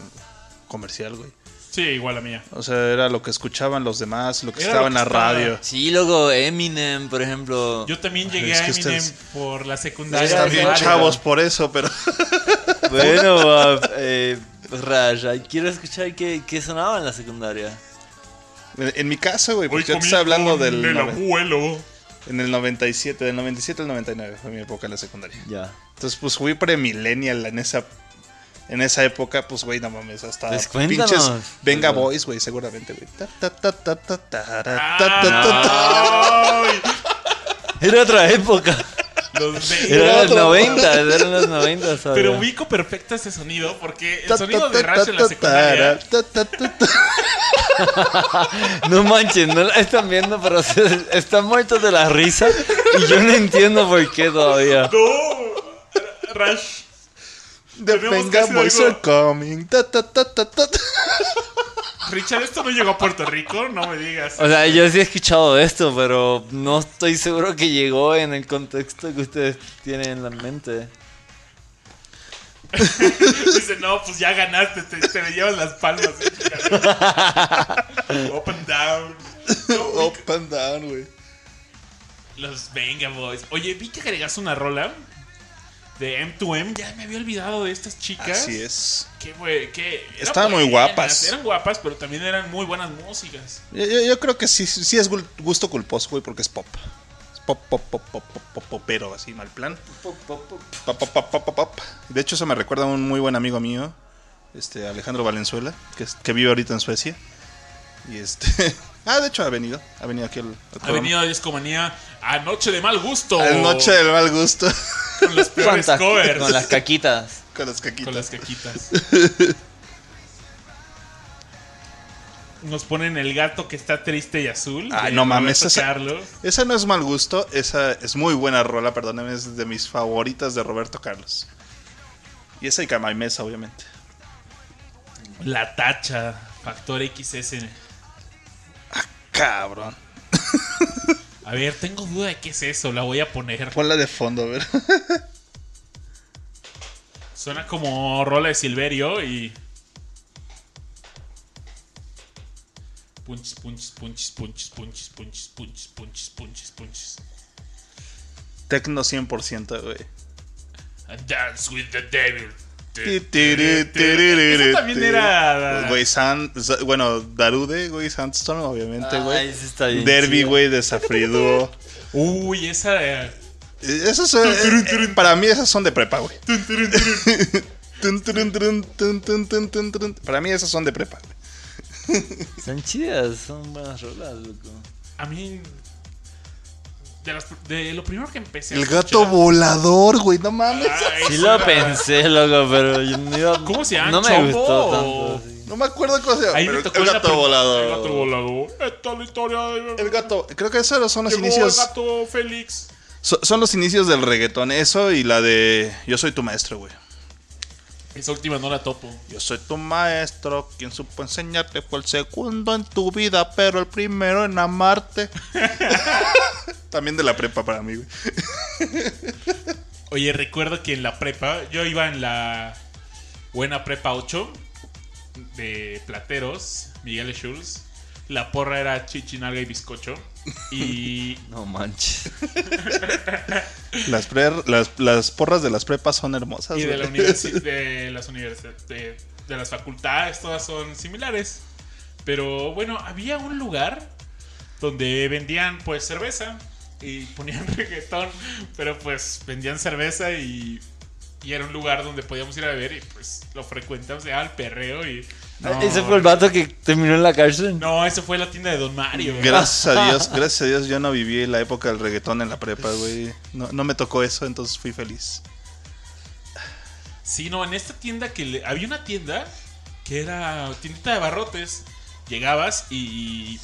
comercial, güey. Sí, igual a mía. O sea, era lo que escuchaban los demás, lo que Era estaba lo en que la estaba. radio. Sí, luego Eminem, por ejemplo. Yo también llegué Es a Eminem ustedes- por la secundaria. Están bien chavos por eso, pero. *laughs* Bueno, ah, eh, Raj, quiero escuchar qué, qué sonaba en la secundaria. En mi caso, güey, pues yo te estoy hablando del. Del abuelo. En el 97, del 97 al 99 fue mi época en la secundaria. Ya. Entonces, pues fui premillennial en esa en esa época, pues, güey, no mames, hasta pues pinches Venga. Boys, güey, seguramente, güey. Era otra época. Los de- Era los otro. 90, eran los 90. ¿sabes? Pero ubico perfecto ese sonido porque el sonido de Rush en la secundaria. *laughs* No manches, no la están viendo, pero se- están muertos de la risa. Y yo no entiendo por qué todavía. ¡No! Rush. The Tenemos Boys are coming. Ta, ta, ta, ta, ta. Richard, esto no llegó a Puerto Rico, no me digas. O sea, yo sí he escuchado esto, pero no estoy seguro que llegó en el contexto que ustedes tienen en la mente. *laughs* Dice, no, pues ya ganaste, te, te me llevas las palmas. eh. Up and down. No, Up and down, güey. Los Venga Boys. Oye, vi que agregaste una rola de M2M. Ya me había olvidado de estas chicas. Así es. Qué. eran Estaban muy guapas. Eran guapas, pero también eran muy buenas músicas. Yo, yo- yo creo que sí, sí es gusto culposo, güey, porque es pop. Es pop, pop, pop, pop, pop, pop, popero, así, mal plan. Pop, pop, pop, pop, pop, pop. De hecho, eso me recuerda a un muy buen amigo mío, este Alejandro Valenzuela, que, que vive ahorita en Suecia. Y este. *laughs* ah, de hecho, ha venido. Ha venido aquí al, al Ha venido a Discomanía a Noche de Mal Gusto. Al Noche del Mal Gusto. Con los peores covers. *laughs* Con las caquitas. Con las caquitas. Con las *laughs* caquitas. Nos ponen el gato que está triste y azul. Ay, no mames, esa-. Esa no es mal gusto, esa es muy buena rola, perdóname, es de mis favoritas de Roberto Carlos. Y esa y Camay Mesa, obviamente. La tacha. Factor XS. Cabrón. A ver, tengo duda de qué es eso. La voy a poner. Ponla de fondo, a ver. Suena como rola de Silverio y. Punches, punches, punches, punches, punches, punches, punches, punches, punches, punches. Tecno 100%, güey. And dance with the devil. Eso también era. Güey, San, Sa- bueno, Darude, güey, Sandstorm, obviamente, Ay, güey. sí está bien Derby, güey, de Safriduo. Uy, esa. eh, Esos son, eh, para mí esas son de prepa, güey. Tun, turun, turun, *laughs* tun, tun, tun, tun, turun. Para mí esas son de prepa. Son chidas, son buenas rolas, loco. A mí. De, las- de lo primero que empecé a El gato volador, güey, no mames. Ay, Sí lo pensé, loco, pero yo no iba... ¿Cómo se llama? No me ¿Chombo gustó tanto. No me acuerdo cómo se llama. Ahí pero me tocó el gato volador. El gato volador. Esta es la historia de. El gato, creo que esos son los Llegó inicios. el gato Félix. so- son los inicios del reggaetón, eso y la de Yo soy tu maestro, güey. Esa última no la topo. Yo soy tu maestro, quien supo enseñarte fue el segundo en tu vida, pero el primero en amarte. *laughs* También de la prepa para mí, güey. Oye, recuerdo que en la prepa, yo iba en la buena prepa 8 de Plateros, Miguel Schulz. La porra era chichinalga y bizcocho. Y *laughs* No manches. *laughs* Las, pre- las, las porras de las prepas son hermosas. Y de, la universi- *laughs* de las universidades, de, de las facultades, todas son similares. Pero bueno, había un lugar donde vendían pues cerveza y ponían reggaetón, pero pues vendían cerveza y, y era un lugar donde podíamos ir a beber y pues lo frecuentamos, era el perreo y... no, Ese fue el vato que terminó en la cárcel. No, ese fue la tienda de Don Mario. Gracias a Dios, *laughs* gracias a Dios yo no viví la época del reggaetón en la prepa, güey. No, no me tocó eso, entonces fui feliz. Sí, no, en esta tienda que le- había una tienda que era tiendita de barrotes. Llegabas y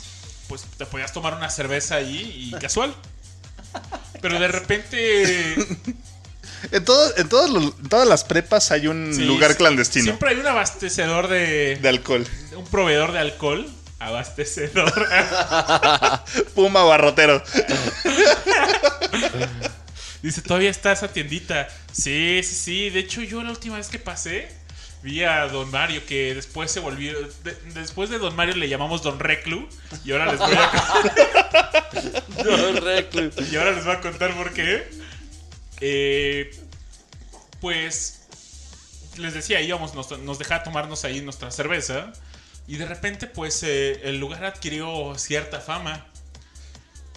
pues te podías tomar una cerveza ahí y casual. Pero de repente En, todo- en, todos los- en todas las prepas hay un sí, lugar clandestino Siempre hay un abastecedor de, de alcohol. un proveedor de alcohol, abastecedor. *laughs* Puma barrotero. *laughs* Dice, todavía está esa tiendita. Sí, sí, sí. De hecho, yo la última vez que pasé vi a Don Mario, que después se volvió. de- después de Don Mario le llamamos Don Reclu. Y ahora les voy a, *laughs* No, reclu. y ahora les voy a contar por qué. Eh, pues les decía, íbamos, nos, nos dejaba tomarnos ahí nuestra cerveza. Y de repente, pues eh, el lugar adquirió cierta fama.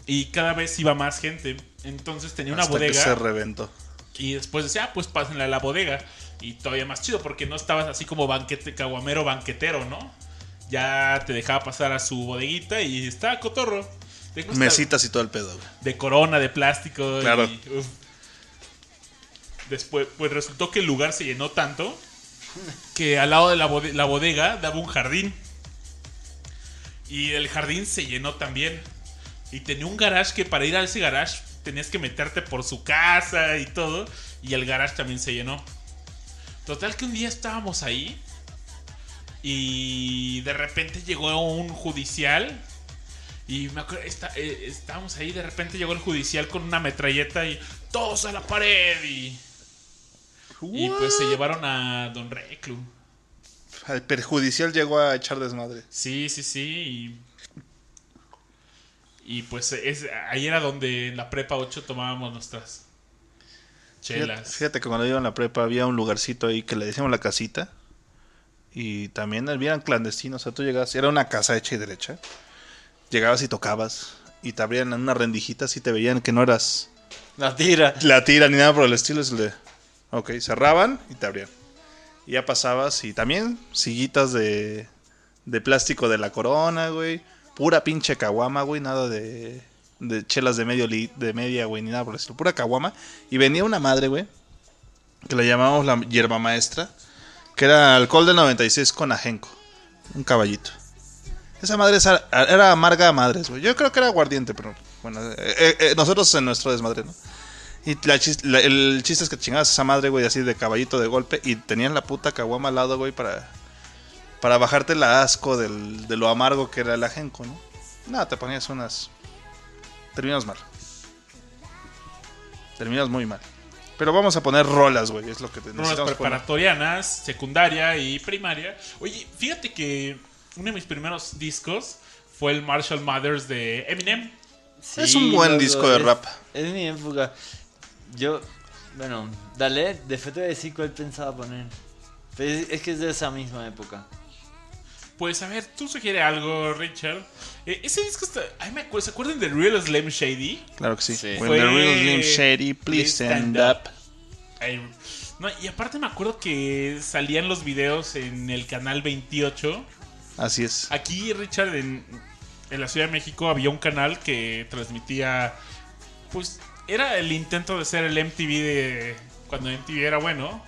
Y cada vez iba más gente. Entonces tenía una que bodega. se reventó. Y después decía, ah, pues pásenle a la bodega. Y todavía más chido, porque no estabas así como banquete, caguamero banquetero, ¿no? Ya te dejaba pasar a su bodeguita y estaba cotorro. Mesitas y todo el pedo, de corona, de plástico. Claro. y, uf. Después, pues resultó que el lugar se llenó tanto que al lado de la, bode- la bodega daba un jardín. Y el jardín se llenó también. Y tenía un garage que para ir a ese garage tenías que meterte por su casa y todo. Y el garage también se llenó. Total que un día estábamos ahí. Y de repente llegó un judicial. Y me acuerdo, está- eh, estábamos ahí. De repente llegó el judicial con una metralleta y todos a la pared. Y, y pues se llevaron a Don Reclu. El perjudicial llegó a echar desmadre. Sí, sí, sí. Y, y pues es, ahí era donde en la prepa 8 tomábamos nuestras chelas. fíjate que cuando iba en la prepa había un lugarcito ahí que le decíamos la casita. Y también habían clandestinos. O sea, tú llegabas, era una casa hecha y derecha. Llegabas y tocabas. Y te abrían en una rendijita si te veían que no eras La tira. la tira ni nada por el estilo. Es el de. Ok, cerraban y te abrían. Y ya pasabas y también sillitas de, de plástico de la corona, güey. Pura pinche caguama, güey. Nada de, de chelas de, medio lit, de media, güey, ni nada por estilo. Pura caguama. Y venía una madre, güey. Que la llamábamos la hierba maestra. Que era alcohol del 96 con ajenco. Un caballito. Esa madre era amarga a madres, güey. Yo creo que era aguardiente, pero bueno, eh, eh, eh, nosotros en nuestro desmadre, ¿no? Y la chis- la- el chiste es que chingabas a esa madre, güey, así de caballito de golpe. Y tenían la puta caguama al lado, güey, para, para bajarte la asco del- de lo amargo que era el ajenco, ¿no? No, te ponías unas. Terminas mal. Terminas muy mal. Pero vamos a poner rolas, güey, es lo que te Unas necesitamos poner. preparatorianas, secundaria y primaria. Oye, fíjate que uno de mis primeros discos fue el Marshall Mathers de Eminem. Es un buen disco de es- rap. Es mi época. Yo, bueno, dale, después te voy a decir cuál pensaba poner. Pero es, es que es de esa misma época. Pues a ver, tú sugiere algo, Richard. Eh, ese disco está. Ay, me acuerdo. ¿Se acuerdan de Real Slim Shady? Claro que sí. Sí. When Fue- the real Slim Shady, please stand up. Ay, no, y aparte me acuerdo que salían los videos en el canal 28. Así es. Aquí, Richard, en, en la Ciudad de México había un canal que transmitía. Pues era el intento de ser el MTV de. Cuando MTV era bueno.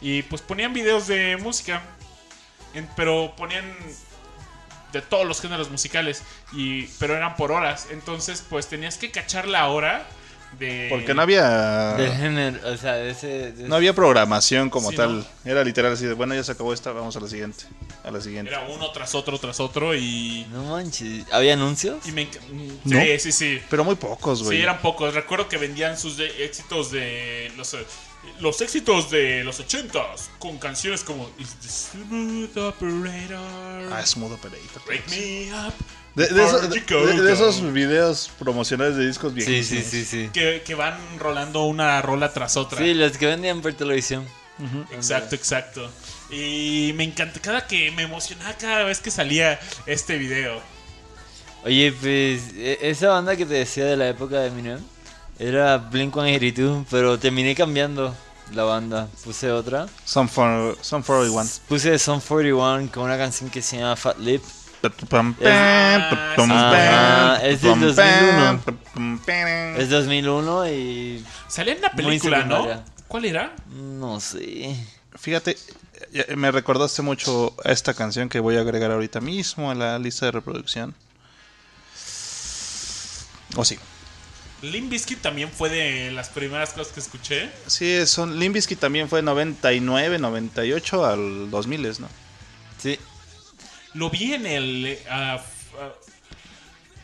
Y pues ponían videos de música. pero ponían de todos los géneros musicales. Y, pero eran por horas. Entonces, pues tenías que cachar la hora De... Porque no había De género, o sea, de ese... de no había programación como Sí, tal. ¿no? Era literal así de, bueno, ya se acabó esta, vamos a la siguiente. A la siguiente. Era uno tras otro, tras otro y... No manches, ¿había anuncios? y me enc- ¿No? Sí, sí, sí. Pero muy pocos, güey. Sí, eran pocos. Recuerdo que vendían sus de- éxitos de los, eh, los éxitos de los ochentas con canciones como Is the Smooth Operator, Ah, Smooth Operator. Break Me Up, De, de esos, de- de esos videos promocionales de discos Sí, viejísimos. sí, sí, sí. que, que van rolando una rola tras otra. Sí, los que vendían por televisión. Exacto, exacto. Y me encanta cada que me emocionaba cada vez que salía este video. Oye, pues, e- esa banda que te decía de la época de Eminem era Blink-182, pero terminé cambiando la banda. Puse otra. Some, for, some 401. Puse Son 41 con una canción que se llama Fat Lip. Ah, es del 2001. Es 2001 y... Salía en una Muy película, ¿no? ¿Cuál era? No sé. Fíjate, me recordaste mucho a esta canción que voy a agregar ahorita mismo a la lista de reproducción. O sí. Limp Bizkit también fue de las primeras cosas que escuché. Sí, son Limbisky también fue 99, 98 al 2000, ¿no? Sí. Lo vi en el. ah,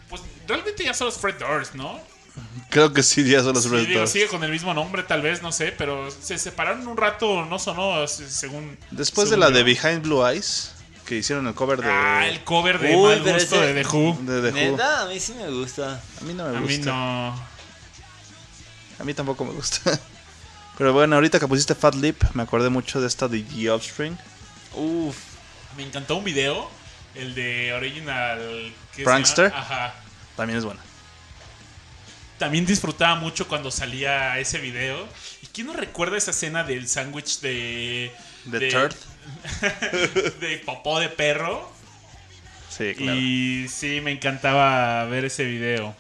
pues realmente ya solo es Fred Durst, ¿no? Creo que sí, ya son los Sí, Red digo, Doors. sigue con el mismo nombre, tal vez, no sé, pero se separaron un rato, no sonó, se- según. Después de según la yo. de Behind Blue Eyes, que hicieron el cover de, Ah, el cover de Uy, Mal Gusto ese- de The Who. de The Who. Neta, a mí sí me gusta. A mí no me A gusta. mí no. A mí tampoco me gusta. *laughs* Pero bueno, ahorita que pusiste Fat Lip, me acordé mucho de esta de The Offspring. Uf. Me encantó un video, el de Original. ¿qué se Prankster. Ajá. También es buena. También disfrutaba mucho cuando salía ese video. ¿Y quién no recuerda esa escena del sándwich de. The Turd. *laughs* de popó de perro? Sí, claro. Y sí, me encantaba ver ese video.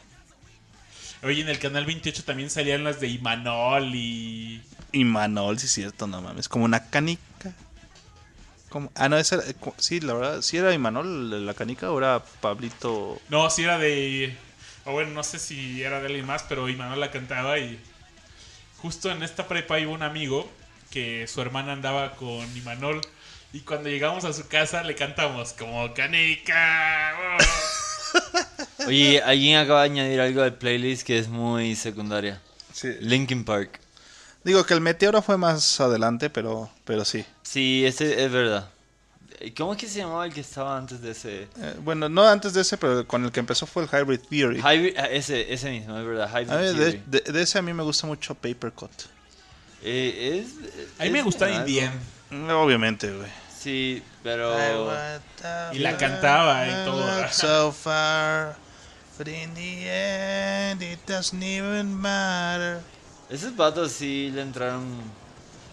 Oye, en el canal 28 también salían las de Imanol y. Y Manol, sí es cierto, no mames. Como una canica. Ah, no, esa era, eh, sí, la verdad, sí era Imanol la canica o era Pablito. No, sí era de. O bueno, no sé si era de alguien más, pero Imanol la cantaba y. Justo en esta prepa iba un amigo que su hermana andaba con Imanol. Y cuando llegamos a su casa le cantamos como Canica. oh". *laughs* Oye, alguien acaba de añadir algo al playlist que es muy secundaria. Sí. Linkin Park. Digo que el Meteoro fue más adelante, pero, pero sí. Sí, ese es verdad. ¿Cómo es que se llamaba el que estaba antes de ese? Eh, bueno, no antes de ese, pero con el que empezó fue el Hybrid Theory. Hybrid, ah, ese, ese mismo, es verdad. Hybrid A mí, de, Theory. de- de ese a mí me gusta mucho Papercut. Eh, es, A mí me gusta algo. Indien. Mm, Obviamente, güey. Sí, pero... Y la cantaba y todo. So far, but in the end it doesn't even matter. Esos vatos sí le entraron...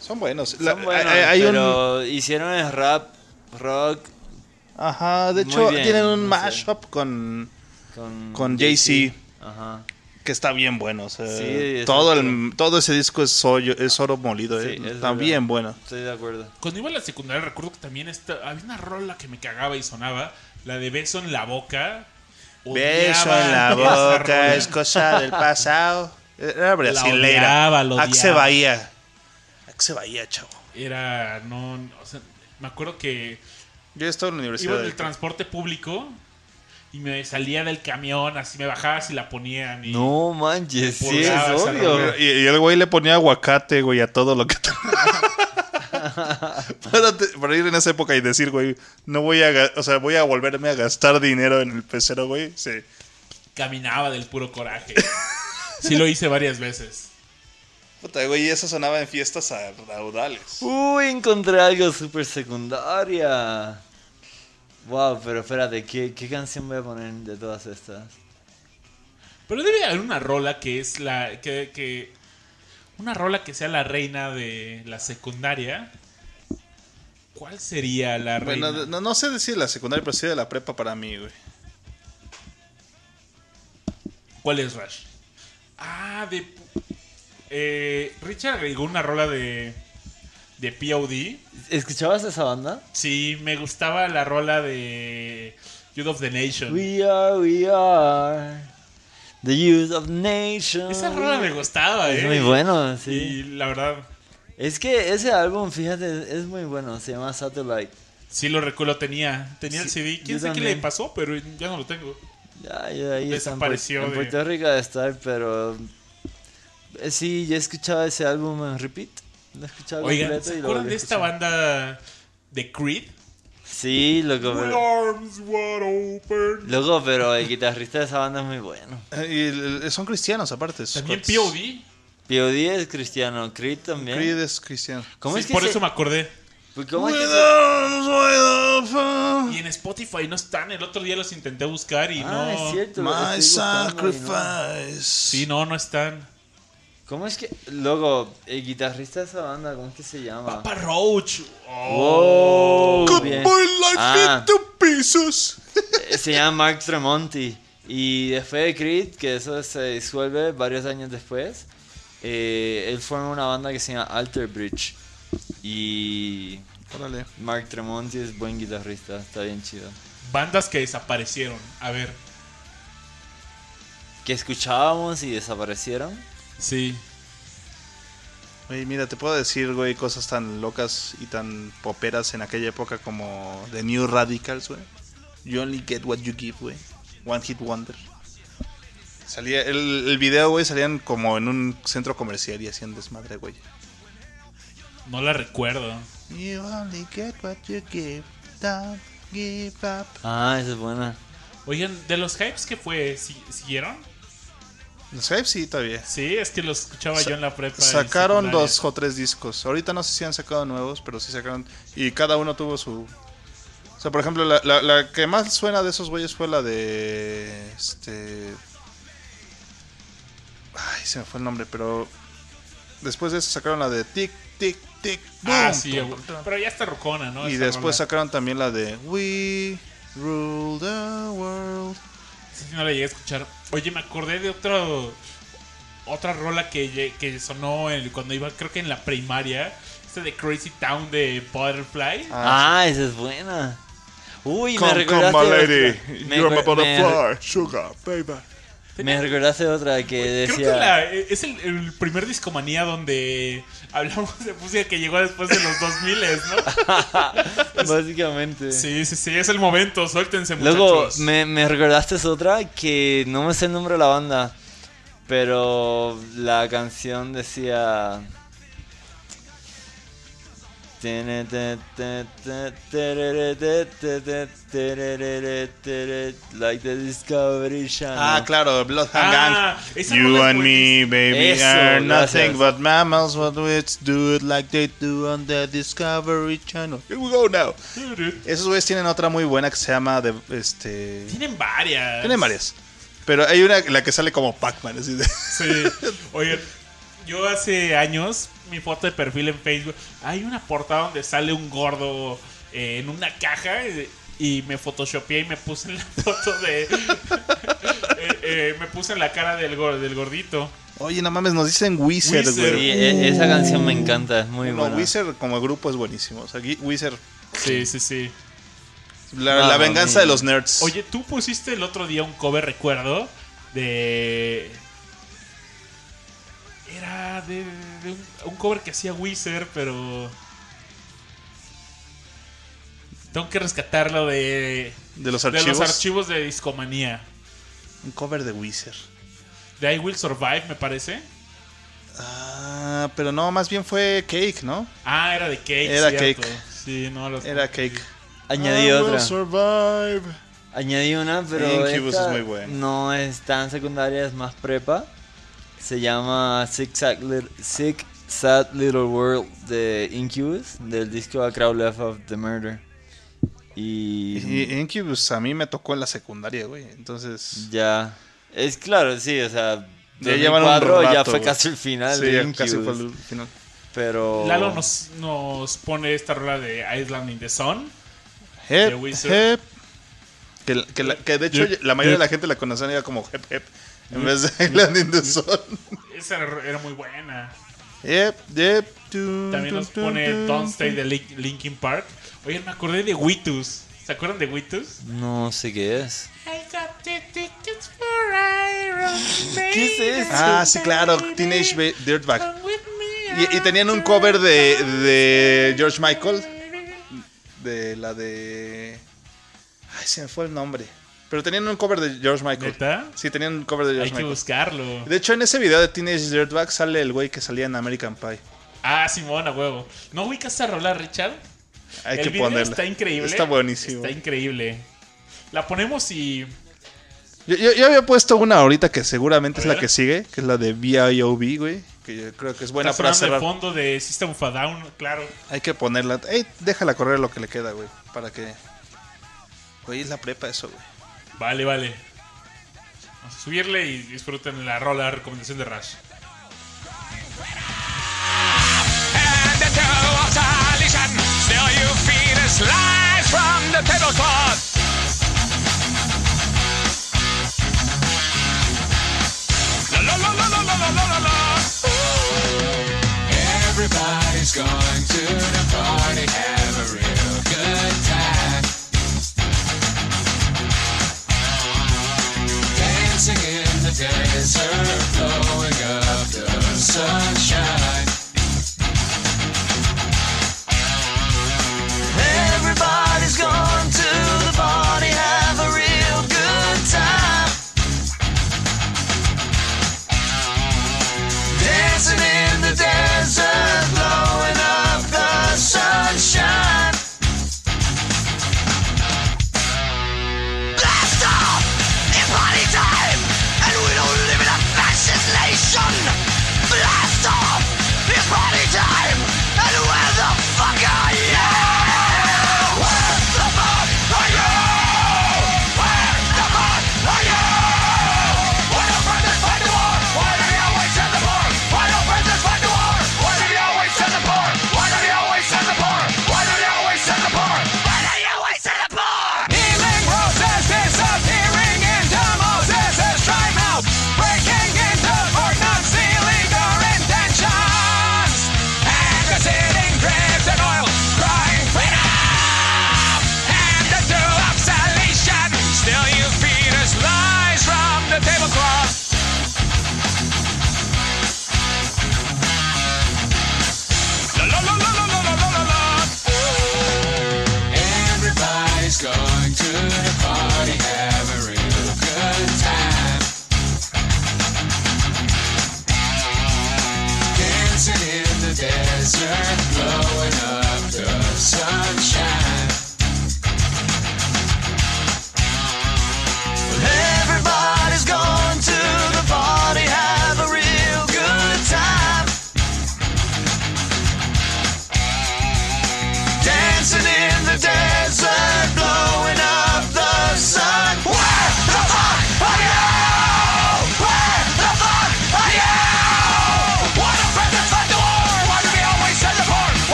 Son buenos. Son La- buenos, hay, hay un, pero hicieron el rap, rock, ajá, de hecho bien, tienen un no mashup con con... Con Jay-Z. Ajá. que está bien bueno. o sea, Sí, todo el todo ese disco es oro, es oro molido, Sí, eh, es está verdad. bien bueno. Estoy de acuerdo. Cuando iba a la secundaria recuerdo que también esta, había una rola que me cagaba y sonaba, la de beso en la boca. Beso en la boca es cosa del pasado. *laughs* Era brasilera. odiaba, la Axe odiaba. Bahía. Axe Bahía, chavo. Era, no, o sea, me acuerdo que Yo estaba en la iba universidad. en el transporte público y me salía del camión, así me bajaba si la ponían. Y No manches, sí, es obvio. Y, y el güey le ponía aguacate, güey, a todo lo que... *laughs* para, te- para ir en esa época y decir, güey, no voy a... O sea, voy a volverme a gastar dinero en el pecero, güey. Sí. caminaba del puro coraje. *laughs* Sí lo hice varias veces. Puta, güey, y eso sonaba en fiestas a raudales. Uy, encontré algo súper secundaria. Wow, pero espérate, ¿qué, ¿qué canción voy a poner de todas estas? Pero debe haber una rola que es la. que, que- Una rola que sea la reina de la secundaria. ¿Cuál sería la reina? Bueno, no, no sé decir la secundaria, pero sí de la prepa para mí, güey. ¿Cuál es Rush? Ah, de. Eh, Richard agregó una rola de. de POD. ¿Escuchabas esa banda? Sí, me gustaba la rola de. Youth of the Nation. We are, we are The Use of Nation. Esa rola me gustaba, Es eh. muy bueno, sí. Y la verdad, Es que ese álbum, fíjate, es muy bueno. Se llama Satellite. sí lo recuerdo, tenía, tenía el CD. ¿Quién sabe qué le pasó? Pero ya no lo tengo. Ya, ya ahí está en, Puer- Desapareció en Puerto Rico de estar, pero eh, sí, yo escuchaba ese álbum en repeat. Lo escuchaba Oigan, completo ¿se y lo acuerdan de esta banda de Creed? Sí, loco, pero, arms wide open. loco, pero el guitarrista de esa banda es muy bueno. Eh, Y el- son cristianos aparte. También. POD. P.O.D. es cristiano, Creed también. Creed es cristiano. ¿Cómo Sí, es que por se- eso me acordé. Pues, ¿cómo es que With se- arms wide open. Y en Spotify no están. El otro día los intenté buscar y Ah, no. es cierto. My no. sacrifice. Sí, no, no están. ¿Cómo es que, loco, el guitarrista de esa banda, ¿cómo es que se llama? Papa Roach. Oh. Wow, Cut bien. my life Ah. into pieces. Eh, Se llama Mark Tremonti. Y después de Creed, que eso se disuelve varios años después, eh, él forma una banda que se llama Alter Bridge. Y Órale. Mark Tremonti es buen guitarrista, está bien chido. Bandas que desaparecieron. A ver. Que escuchábamos y desaparecieron. Sí. Güey, mira, te puedo decir, güey, cosas tan locas y tan poperas en aquella época como The New Radicals, güey. You only get what you give, güey. One Hit Wonder. Salía, el, el video, güey, salían como en un centro comercial y hacían desmadre, güey. No la recuerdo. You only get what you give, don't give up. Ah, esa es buena. Oigan, de los hypes que fue, ¿si- ¿siguieron? Los Hype sí, todavía. Sí, es que los escuchaba Sa- yo en la prepa. Sacaron dos o tres discos. Ahorita no sé si han sacado nuevos, pero sí sacaron. Y cada uno tuvo su. O sea, por ejemplo, la, la- la que más suena de esos güeyes fue la de. Este. Ay, se me fue el nombre, pero. Después de eso sacaron la de Tic, Tic, Tic, Ah, sí, pero ya está rocona, ¿no? Y Esa después rola. sacaron también la de We Rule the World. Sí, no la llegué a escuchar. Oye, me acordé de otro otra rola que, que sonó el- cuando iba, creo que en la primaria. Este de Crazy Town de Butterfly. Ah, esa es buena. Uy, me Come, come, recordaste my otra. lady. Me, You're my me- butterfly, sugar, baby. Me recordaste otra que Creo que decía... la- es el, el primer discomanía donde hablamos de música que llegó después de los 2000, ¿no? *laughs* Básicamente. Sí, sí, sí, es el momento, suéltense muchachos. Luego, me, me recordaste otra que no me sé el nombre de la banda, pero la canción decía... Like the Discovery Channel. Ah, claro, Bloodhound Ah, Gang. You and me, baby, Eso, are gracias. nothing but mammals, but let's do it like they do on the Discovery Channel. Here we go now. Esos güeyes tienen otra muy buena que se llama de, este. Tienen varias. Tienen varias. Pero hay una la que sale como Pac-Man, así de. Sí. *laughs* Oigan, yo hace años, mi foto de perfil en Facebook, hay una portada donde sale un gordo eh, en una caja y me photoshopeé y me puse en la *laughs* foto de... eh, eh, me puse en la cara del, del gordito. Oye, no mames, nos dicen Wizard, Wizard. Sí, güey. e- esa canción me encanta, es muy No, buena. Wizard como grupo es buenísimo. O sea, Wizard, Sí, sí, sí. la, No, la venganza de los nerds. Oye, tú pusiste el otro día un cover, recuerdo, de... Era de, de un, un cover que hacía Wizard, pero... Tengo que rescatarlo de, de los de archivos. los archivos de Discomanía. Un cover de Wizard. De I Will Survive, me parece. Ah, pero no, más bien fue Cake, ¿no? Ah, era de Cake. Era cierto. Cake. Sí, no los Era Cake. Añadí I will otra. survive. Añadí una, pero Incubus esta es muy bueno. no es tan secundaria, es más prepa. Se llama Sick Sad, Lit- Sick Sad Little World de Incubus, del disco A Crowd Left of the Murder. Y, Y Incubus a mí me tocó en la secundaria, güey. Entonces. ya, es claro, sí, o sea, Ya llevan un 2004 ya rato, fue güey. casi el final Sí, de ya Incubus. casi fue el final. Pero Lalo nos, nos pone esta rola de Island in the Sun. Hep, The Wizard. hep. Que, que, la- que de hecho la mayoría de la gente la conocía ya como Hep Hep. En vez de Island in the Sun. Esa era, muy buena. Yep, yep. tun, También nos pone Don't Stay de Link- Linkin Park. Oigan, me acordé de Witus. ¿Se acuerdan de Witus? no sé qué es. I got the tickets for Iron ¿Qué es eso? Ah, sí, claro, Teenage Ba- Dirtbag. Y, y tenían un cover de, de George Michael. De la de. Ay, se me fue el nombre. Pero tenían un cover de George Michael. ¿Neta? Sí, tenían un cover de Hay George que Michael. buscarlo. De hecho, en ese video de Teenage Dirtbag sale el güey que salía en American Pie. Ah, Simón, a huevo. ¿No ubicas esa rola, Richard? Hay el que video ponerla. está increíble. Está buenísimo. Está increíble. La ponemos y. Yo, yo- yo había puesto una ahorita que seguramente A es la que sigue, que es la de B.I.O.B., güey. Que yo creo que es buena está para sonando de cerrar. fondo de System of a Down, claro. Hay que ponerla. Ey, déjala correr lo que le queda, güey. Para que. Güey, es la prepa eso, güey. Vale, vale. Vamos a subirle y disfruten la rola recomendación de Rush. Everybody's going to the party. concern.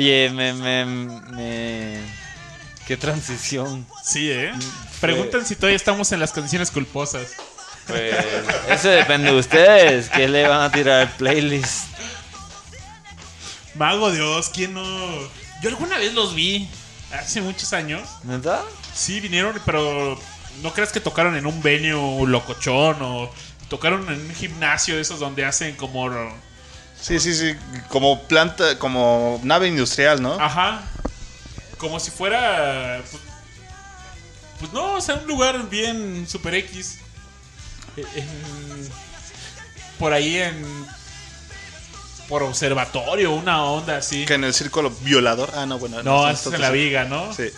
Oye, me, me, me... Qué transición. Sí, ¿eh? Preguntan si todavía estamos en las condiciones culposas. Pues eso depende de ustedes. ¿Qué le van a tirar al playlist? Mago Dios, ¿quién no? Yo alguna vez los vi. Hace muchos años. ¿Neta? Sí, vinieron, pero no creas que tocaron en un venue locochón o tocaron en un gimnasio de esos donde hacen como... Sí, sí, sí. Como planta, como nave industrial, ¿no? Ajá. Como si fuera... Pues, pues no, o sea, un lugar bien super X. Eh, en- por ahí en... Por observatorio, una onda así. Que en el círculo violador. Ah, no, bueno. No, esto es en la viga, ¿no? Sí.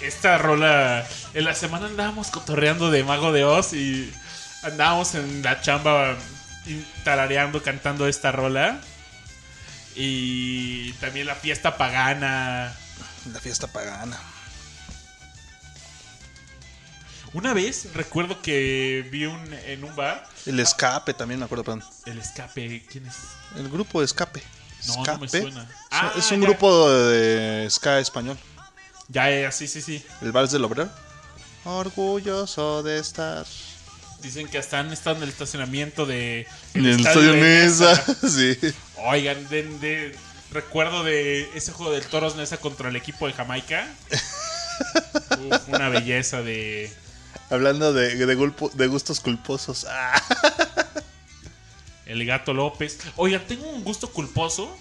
Esta rola, en la semana andábamos cotorreando de Mago de Oz y andábamos en la chamba tarareando, cantando esta rola. Y también la fiesta pagana. La fiesta pagana. Una vez recuerdo que vi un, en un bar. El escape también, me acuerdo, perdón. El escape, ¿quién es? El grupo de escape. No, no me suena. Es un ah, grupo de, ska español. Ya, ya, sí, sí, sí. El Vals del Obrero. Orgulloso de estar Dicen que hasta han estado en el estacionamiento de. En el estadio Nesa. *laughs* Sí. Oigan, de, de- recuerdo de ese juego del Toros Nesa contra el equipo de Jamaica. Uf, una belleza de. Hablando de, de, gulpo- de gustos culposos. Ah. *laughs* El gato López. Oigan, tengo un gusto culposo.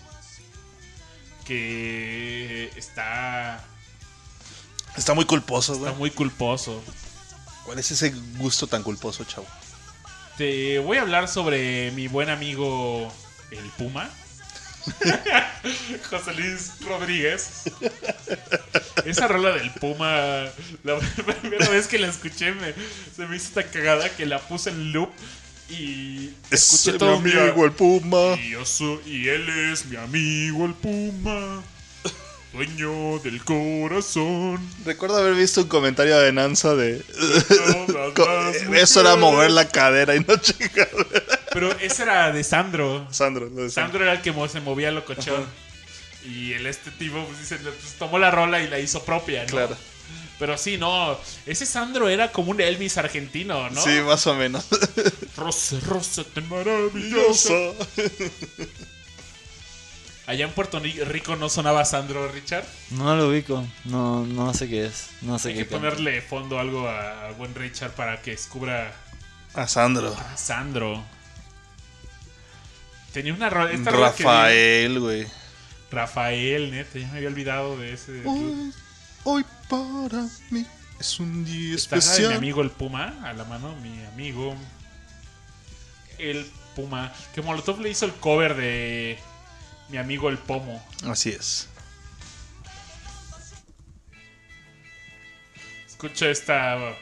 Que está. Está muy culposo, güey. Está muy culposo. ¿Cuál es ese gusto tan culposo, chavo? Te voy a hablar sobre mi buen amigo el Puma. *laughs* José Luis Rodríguez. Esa rola del Puma, la *laughs* primera vez que la escuché me, se me hizo tan cagada que la puse en loop y Es escuché mi todo día. amigo el Puma. Y, yo soy- y él es mi amigo el Puma, dueño del corazón. Recuerdo haber visto un comentario de Nanza de. las *laughs* Eso era mover la cadera y no chingar. Pero ese era de Sandro. Sandro, lo de Sandro. Sandro era el que se movía locochón. Y el este tipo, pues, dice, pues, tomó la rola y la hizo propia, ¿no? Claro. Pero sí, no. Ese Sandro era como un Elvis argentino, ¿no? Sí, más o menos. Rosa, rosa, tan maravillosa. Allá en Puerto Rico no sonaba Sandro, Richard. No lo ubico. No, no sé qué es. No sé Hay qué que canta. ponerle fondo algo a, a buen Richard para que descubra A Sandro. a Sandro. Tenía una rola. Rafael, güey. Rafael, neta, ya me había olvidado de ese. Hoy, hoy para mí es un día Está de mi especial. amigo el Puma a la mano, mi amigo el Puma. Que Molotov le hizo el cover de mi amigo el Pomo. Así es. Escucha esta.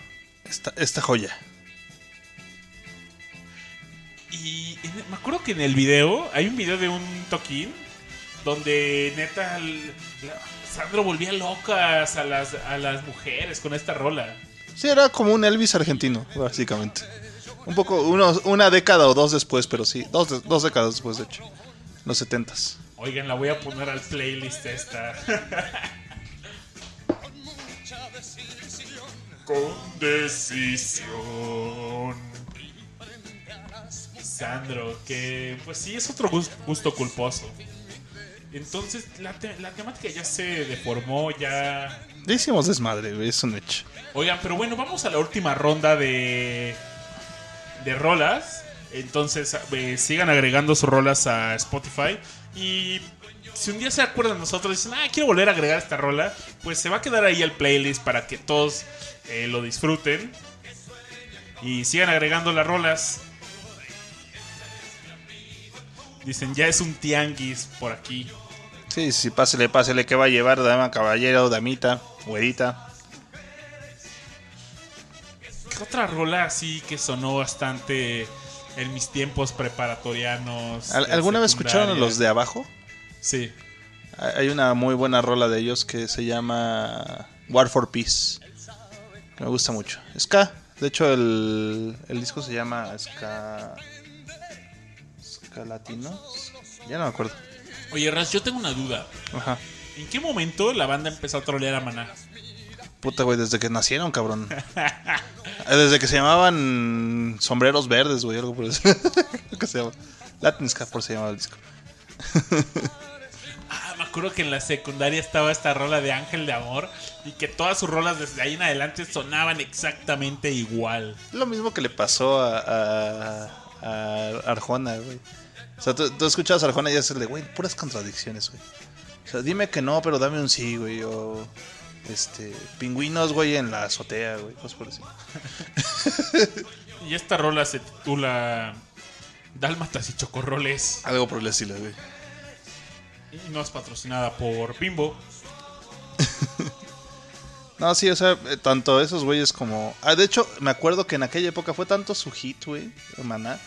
Esta, esta joya. Y me acuerdo que en el video, hay un video de un toquín donde neta Sandro volvía locas a las, a las mujeres con esta rola. Sí, era como un Elvis argentino, básicamente. Un poco, unos, una década o dos después, pero sí. Dos, dos décadas después, de hecho. Los setentas. Oigan, la voy a poner al playlist esta. Con decisión. Sandro, que pues sí es otro gus- gusto culposo. Entonces la, te- la temática ya se deformó, ya... Ya hicimos desmadre, es un hecho. Oigan, pero bueno, vamos a la última ronda de, de rolas. Entonces, eh, sigan agregando sus rolas a Spotify. Y si un día se acuerdan de nosotros y dicen, ah, quiero volver a agregar esta rola, pues se va a quedar ahí el playlist para que todos eh, lo disfruten. Y sigan agregando las rolas. Dicen, ya es un tianguis por aquí. Sí, sí, pásele, pásele, ¿qué va a llevar, dama, caballero, damita, güerita? ¿Qué otra rola así que sonó bastante en mis tiempos preparatorianos? ¿Al- de ¿Alguna vez escucharon a los de abajo? Sí. Hay una muy buena rola de ellos que se llama War for Peace. Que me gusta mucho. Ska. De hecho, el, el disco se llama Ska. Ska Latino. Ya no me acuerdo. Oye, Ras, yo tengo una duda. Ajá. ¿En qué momento la banda empezó a trolear a Maná? Puta, güey, desde que nacieron, cabrón. Desde que se llamaban Sombreros Verdes, güey, algo por eso. *laughs* Que se llama. Latin Ska, por se llamaba el disco. *laughs* Ah, me acuerdo que en la secundaria estaba esta rola de Ángel de Amor y que todas sus rolas desde ahí en adelante sonaban exactamente igual. Lo mismo que le pasó a, a, a Arjona, güey. O sea, tú, tú escuchabas a Arjona y es el de, güey, puras contradicciones, güey. O sea, dime que no, pero dame un sí, güey. O, este, pingüinos, güey, en la azotea, güey. Cosas por así. *laughs* Y esta rola se titula Dálmatas y Chocorroles Algo por el estilo, güey. y no es patrocinada por Bimbo. *laughs* No, sí, o sea, eh, tanto esos güeyes como... Ah, de hecho, me acuerdo que en aquella época fue tanto su hit, güey, Maná,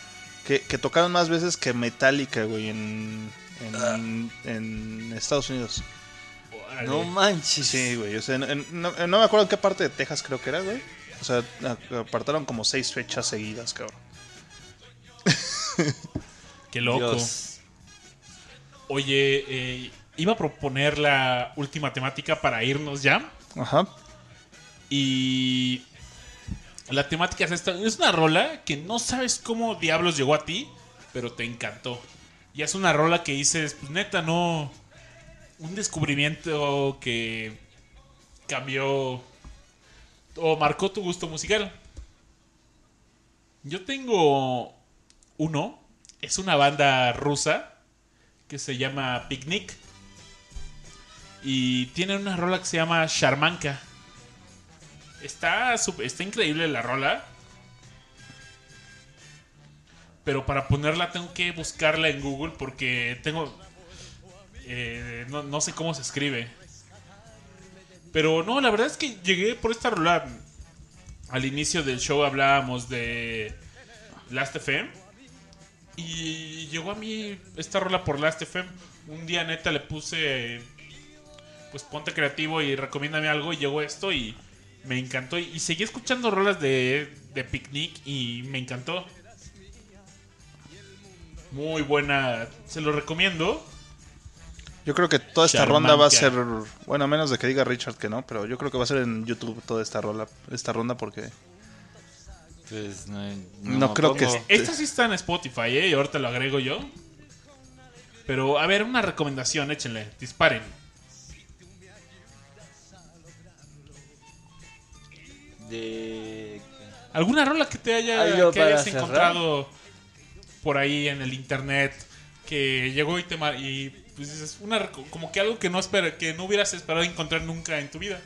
que, que tocaron más veces que Metallica, güey, en, en, en Estados Unidos. Órale. No manches. Sí, güey. O sea, en- en- no, no me acuerdo en qué parte de Texas creo que era, güey. O sea, apartaron como seis fechas seguidas, cabrón. *laughs* Qué loco. Dios. Oye, eh, iba a proponer la última temática para irnos ya. Ajá. Y la temática es esta. Es una rola que no sabes cómo diablos llegó a ti, pero te encantó. Y es una rola que dices, pues neta, no. Un descubrimiento que cambió o marcó tu gusto musical. Yo tengo uno. Es una banda rusa que se llama Picnic. Y tienen una rola que se llama Sharmanka. Está, está increíble la rola. Pero para ponerla tengo que buscarla en Google porque tengo... eh, no, sé cómo se escribe. Pero no, la verdad es que llegué por esta rola. Al inicio del show hablábamos de Last FM. Y llegó a mí esta rola por Last FM. Un día neta le puse pues ponte creativo y recomiéndame algo y llegó esto y me encantó y, y seguí escuchando rolas de, de Picnic y me encantó. Muy buena, se lo recomiendo. Yo creo que toda esta Charmanca. ronda va a ser, bueno, a menos de que diga Richard que no, pero yo creo que va a ser en YouTube toda esta rola, esta ronda porque Pues no, No me creo que esté- Esta sí está en Spotify, ¿eh? Y ahorita lo agrego yo. Pero, a ver, una recomendación, échenle, disparen. De... ¿Alguna rola que te haya ¿Algo que hayas cerrar? encontrado por ahí en el internet que llegó y te mar- y pues dices una como que algo que no espera, que no hubieras esperado encontrar nunca en tu vida?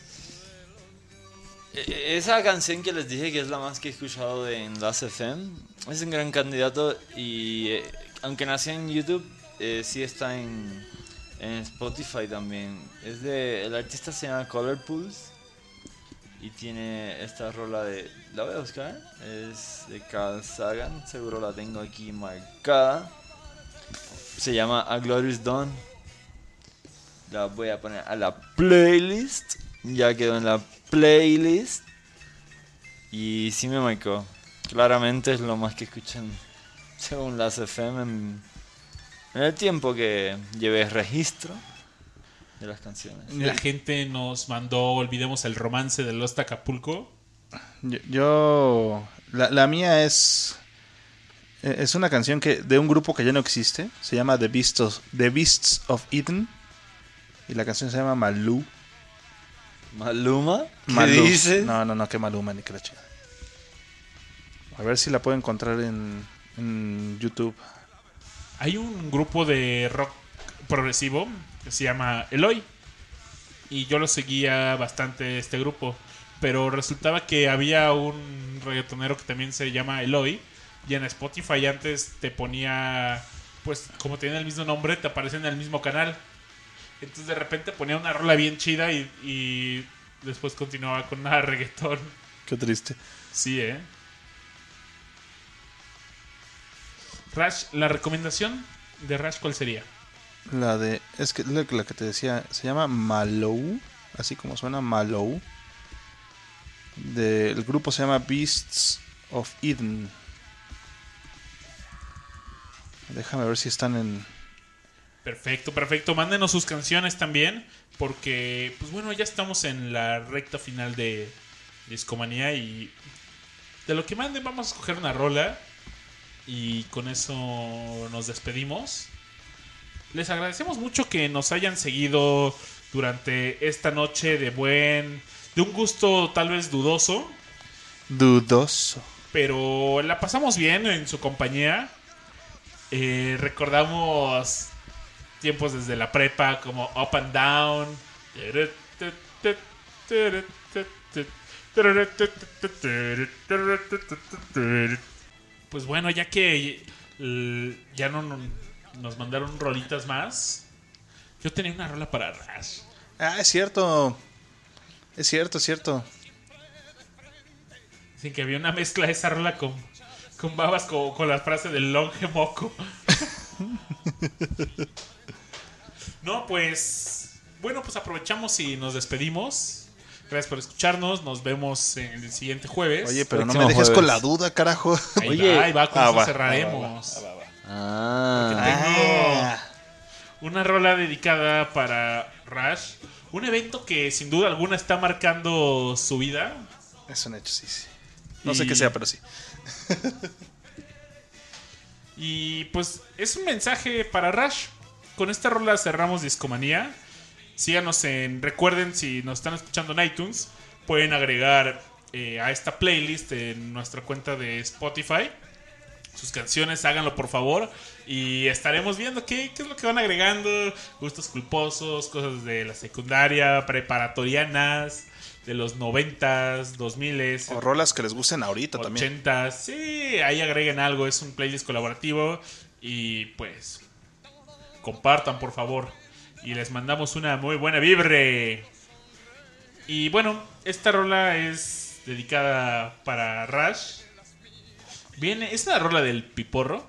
E- Esa canción que les dije que es la más que he escuchado de en Last FM es un gran candidato y eh, aunque nació en YouTube, eh, sí está en, en Spotify también. Es de, el artista se llama Color Pulse y tiene esta rola de... La voy a buscar, es de Carl Sagan, seguro la tengo aquí marcada. Se llama A Glorious Dawn. La voy a poner a la playlist. Ya quedó en la playlist. Y sí me marcó. Claramente es lo más que escuchan *laughs* según las FM en, en el tiempo que llevé registro de las canciones. La gente nos mandó Olvidemos el romance de Lost Acapulco. yo, yo- la, la mía es es una canción que de un grupo que ya no existe, se llama The Beasts of, The Beasts of Eden y la canción se llama Malú. Maluma, ¿qué Malú. dices? No, no, no, que Maluma ni que la chingada. A ver si la puedo encontrar en, en YouTube. Hay un grupo de rock progresivo que se llama Eloy. Y yo lo seguía bastante este grupo. Pero resultaba que había un reggaetonero que también se llama Eloy. Y en Spotify antes te ponía, pues como tiene el mismo nombre, te aparece en el mismo canal. Entonces de repente ponía una rola bien chida y, y después continuaba con una *laughs* reggaetón. Qué triste. Sí, ¿eh? Rash, la recomendación de Rash, ¿cuál sería? La de. Es que la, la que te decía. Se llama Malou. Así como suena Malou. De, el grupo se llama Beasts of Eden. Déjame ver si están en. Perfecto, perfecto. Mándenos sus canciones también, porque, pues bueno, ya estamos en la recta final de Discomanía y de lo que manden vamos a escoger una rola y con eso nos despedimos. Les agradecemos mucho que nos hayan seguido durante esta noche de buen, de un gusto tal vez dudoso, Dudoso. pero la pasamos bien en su compañía. Eh, recordamos tiempos desde la prepa como Up and Down. Pues bueno, ya que ya no no- nos mandaron rolitas más, yo tenía una rola para Rash. Ah, es cierto. Es cierto, es cierto. Dicen que había una mezcla de esa rola con, con babas con, con la frase del longe moco. no, pues. Bueno, pues aprovechamos y nos despedimos. Gracias por escucharnos. Nos vemos en el siguiente jueves. Oye, pero no me dejes jueves. con la duda, carajo. ahí oye. va, ahí va, con Ah, eso va, cerraremos. Ah, Tengo una rola dedicada para Rush. Un evento que sin duda alguna está marcando su vida. Es un hecho, sí, sí. No sé qué sea, pero sí. *laughs* Y pues es un mensaje para Rush. Con esta rola cerramos Discomanía. Síganos en. Recuerden, si nos están escuchando en iTunes, pueden agregar eh, a esta playlist en nuestra cuenta de Spotify. Sus canciones, háganlo por favor. Y estaremos viendo qué, qué es lo que van agregando. Gustos culposos, cosas de la secundaria, preparatorianas, de los noventas, dos miles. O rolas que les gusten ahorita también. 80, sí, ahí agreguen algo, es un playlist colaborativo y pues compartan por favor y les mandamos una muy buena vibre. Y bueno, esta rola es dedicada para Rush. Viene, es una rola del Piporro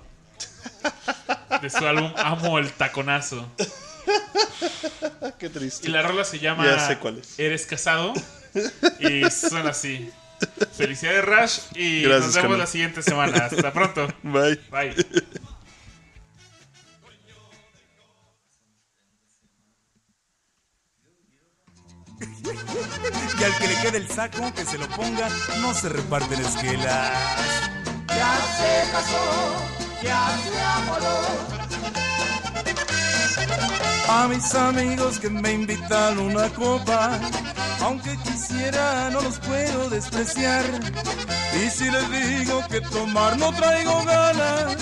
de su álbum Amo el taconazo. *laughs* Qué Y triste. la rola se llama Ya sé cuál es. Eres casado. *laughs* Y suena así. Felicidades, Rush. Y Gracias, nos vemos la siguiente semana. Hasta pronto. *laughs* Bye. Bye. Y al que le quede el saco, que se lo ponga, no se reparten esquelas. Ya se casó, ya se amoló. A mis amigos que me invitan una copa, aunque quisiera no los puedo despreciar. Y si les digo que tomar no traigo ganas,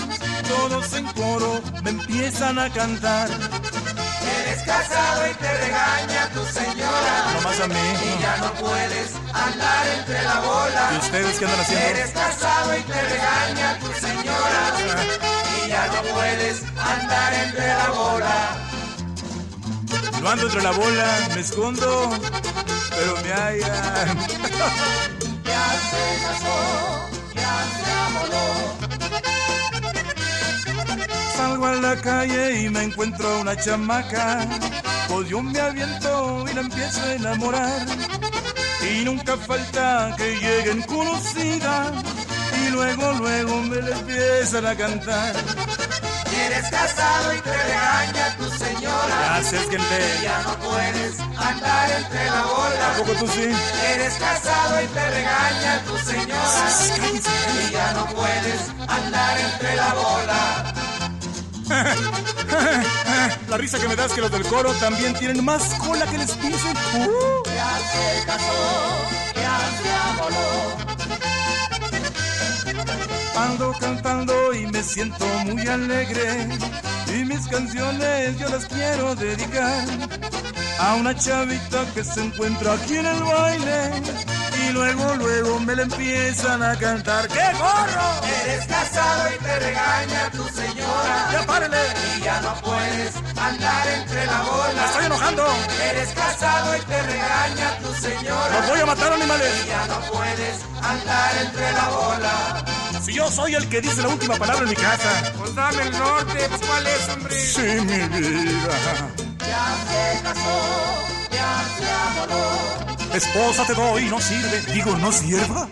todos en coro me empiezan a cantar. Eres casado y te regaña tu señora. Nomás a mí. Y ya no puedes andar entre la bola. ¿Y ustedes qué andan haciendo? Eres casado y te regaña tu señora. Y ya no puedes andar entre la bola. No ando entre la bola, me escondo, pero me hallan. *laughs* Ya se casó, ya se amoló. Salgo a la calle y me encuentro a una chamaca. Pues yo me aviento y la empiezo a enamorar. Y nunca falta que lleguen conocidas. Y luego, luego me la empiezan a cantar. Eres casado y te regaña tu señora. Gracias, gente. Ya no puedes andar entre la bola. ¿A poco tú sí? Eres casado y te regaña tu señora. Y ya no puedes andar entre la bola. *laughs* La risa que me das que los del coro también tienen más cola que les dicen. Uh. Ya se casó, ya se amoló. Ando cantando y me siento muy alegre. Y mis canciones yo las quiero dedicar a una chavita que se encuentra aquí en el baile. Y luego, luego me la empiezan a cantar. ¡Qué gorro! Eres casado y te regaña tu señora. ¡Ya párenle! Y ya no puedes andar entre la ¡La bola. estoy enojando! Eres casado y te regaña tu señora. ¡Los voy a matar, animales! Y ya no puedes andar entre la bola. Si yo soy el que dice la última palabra en mi casa. Pues dame el norte, pues cuál es, hombre. Sí, mi vida. Ya se casó, ya se amoló. Esposa te doy, no sirve. Digo, no sirva.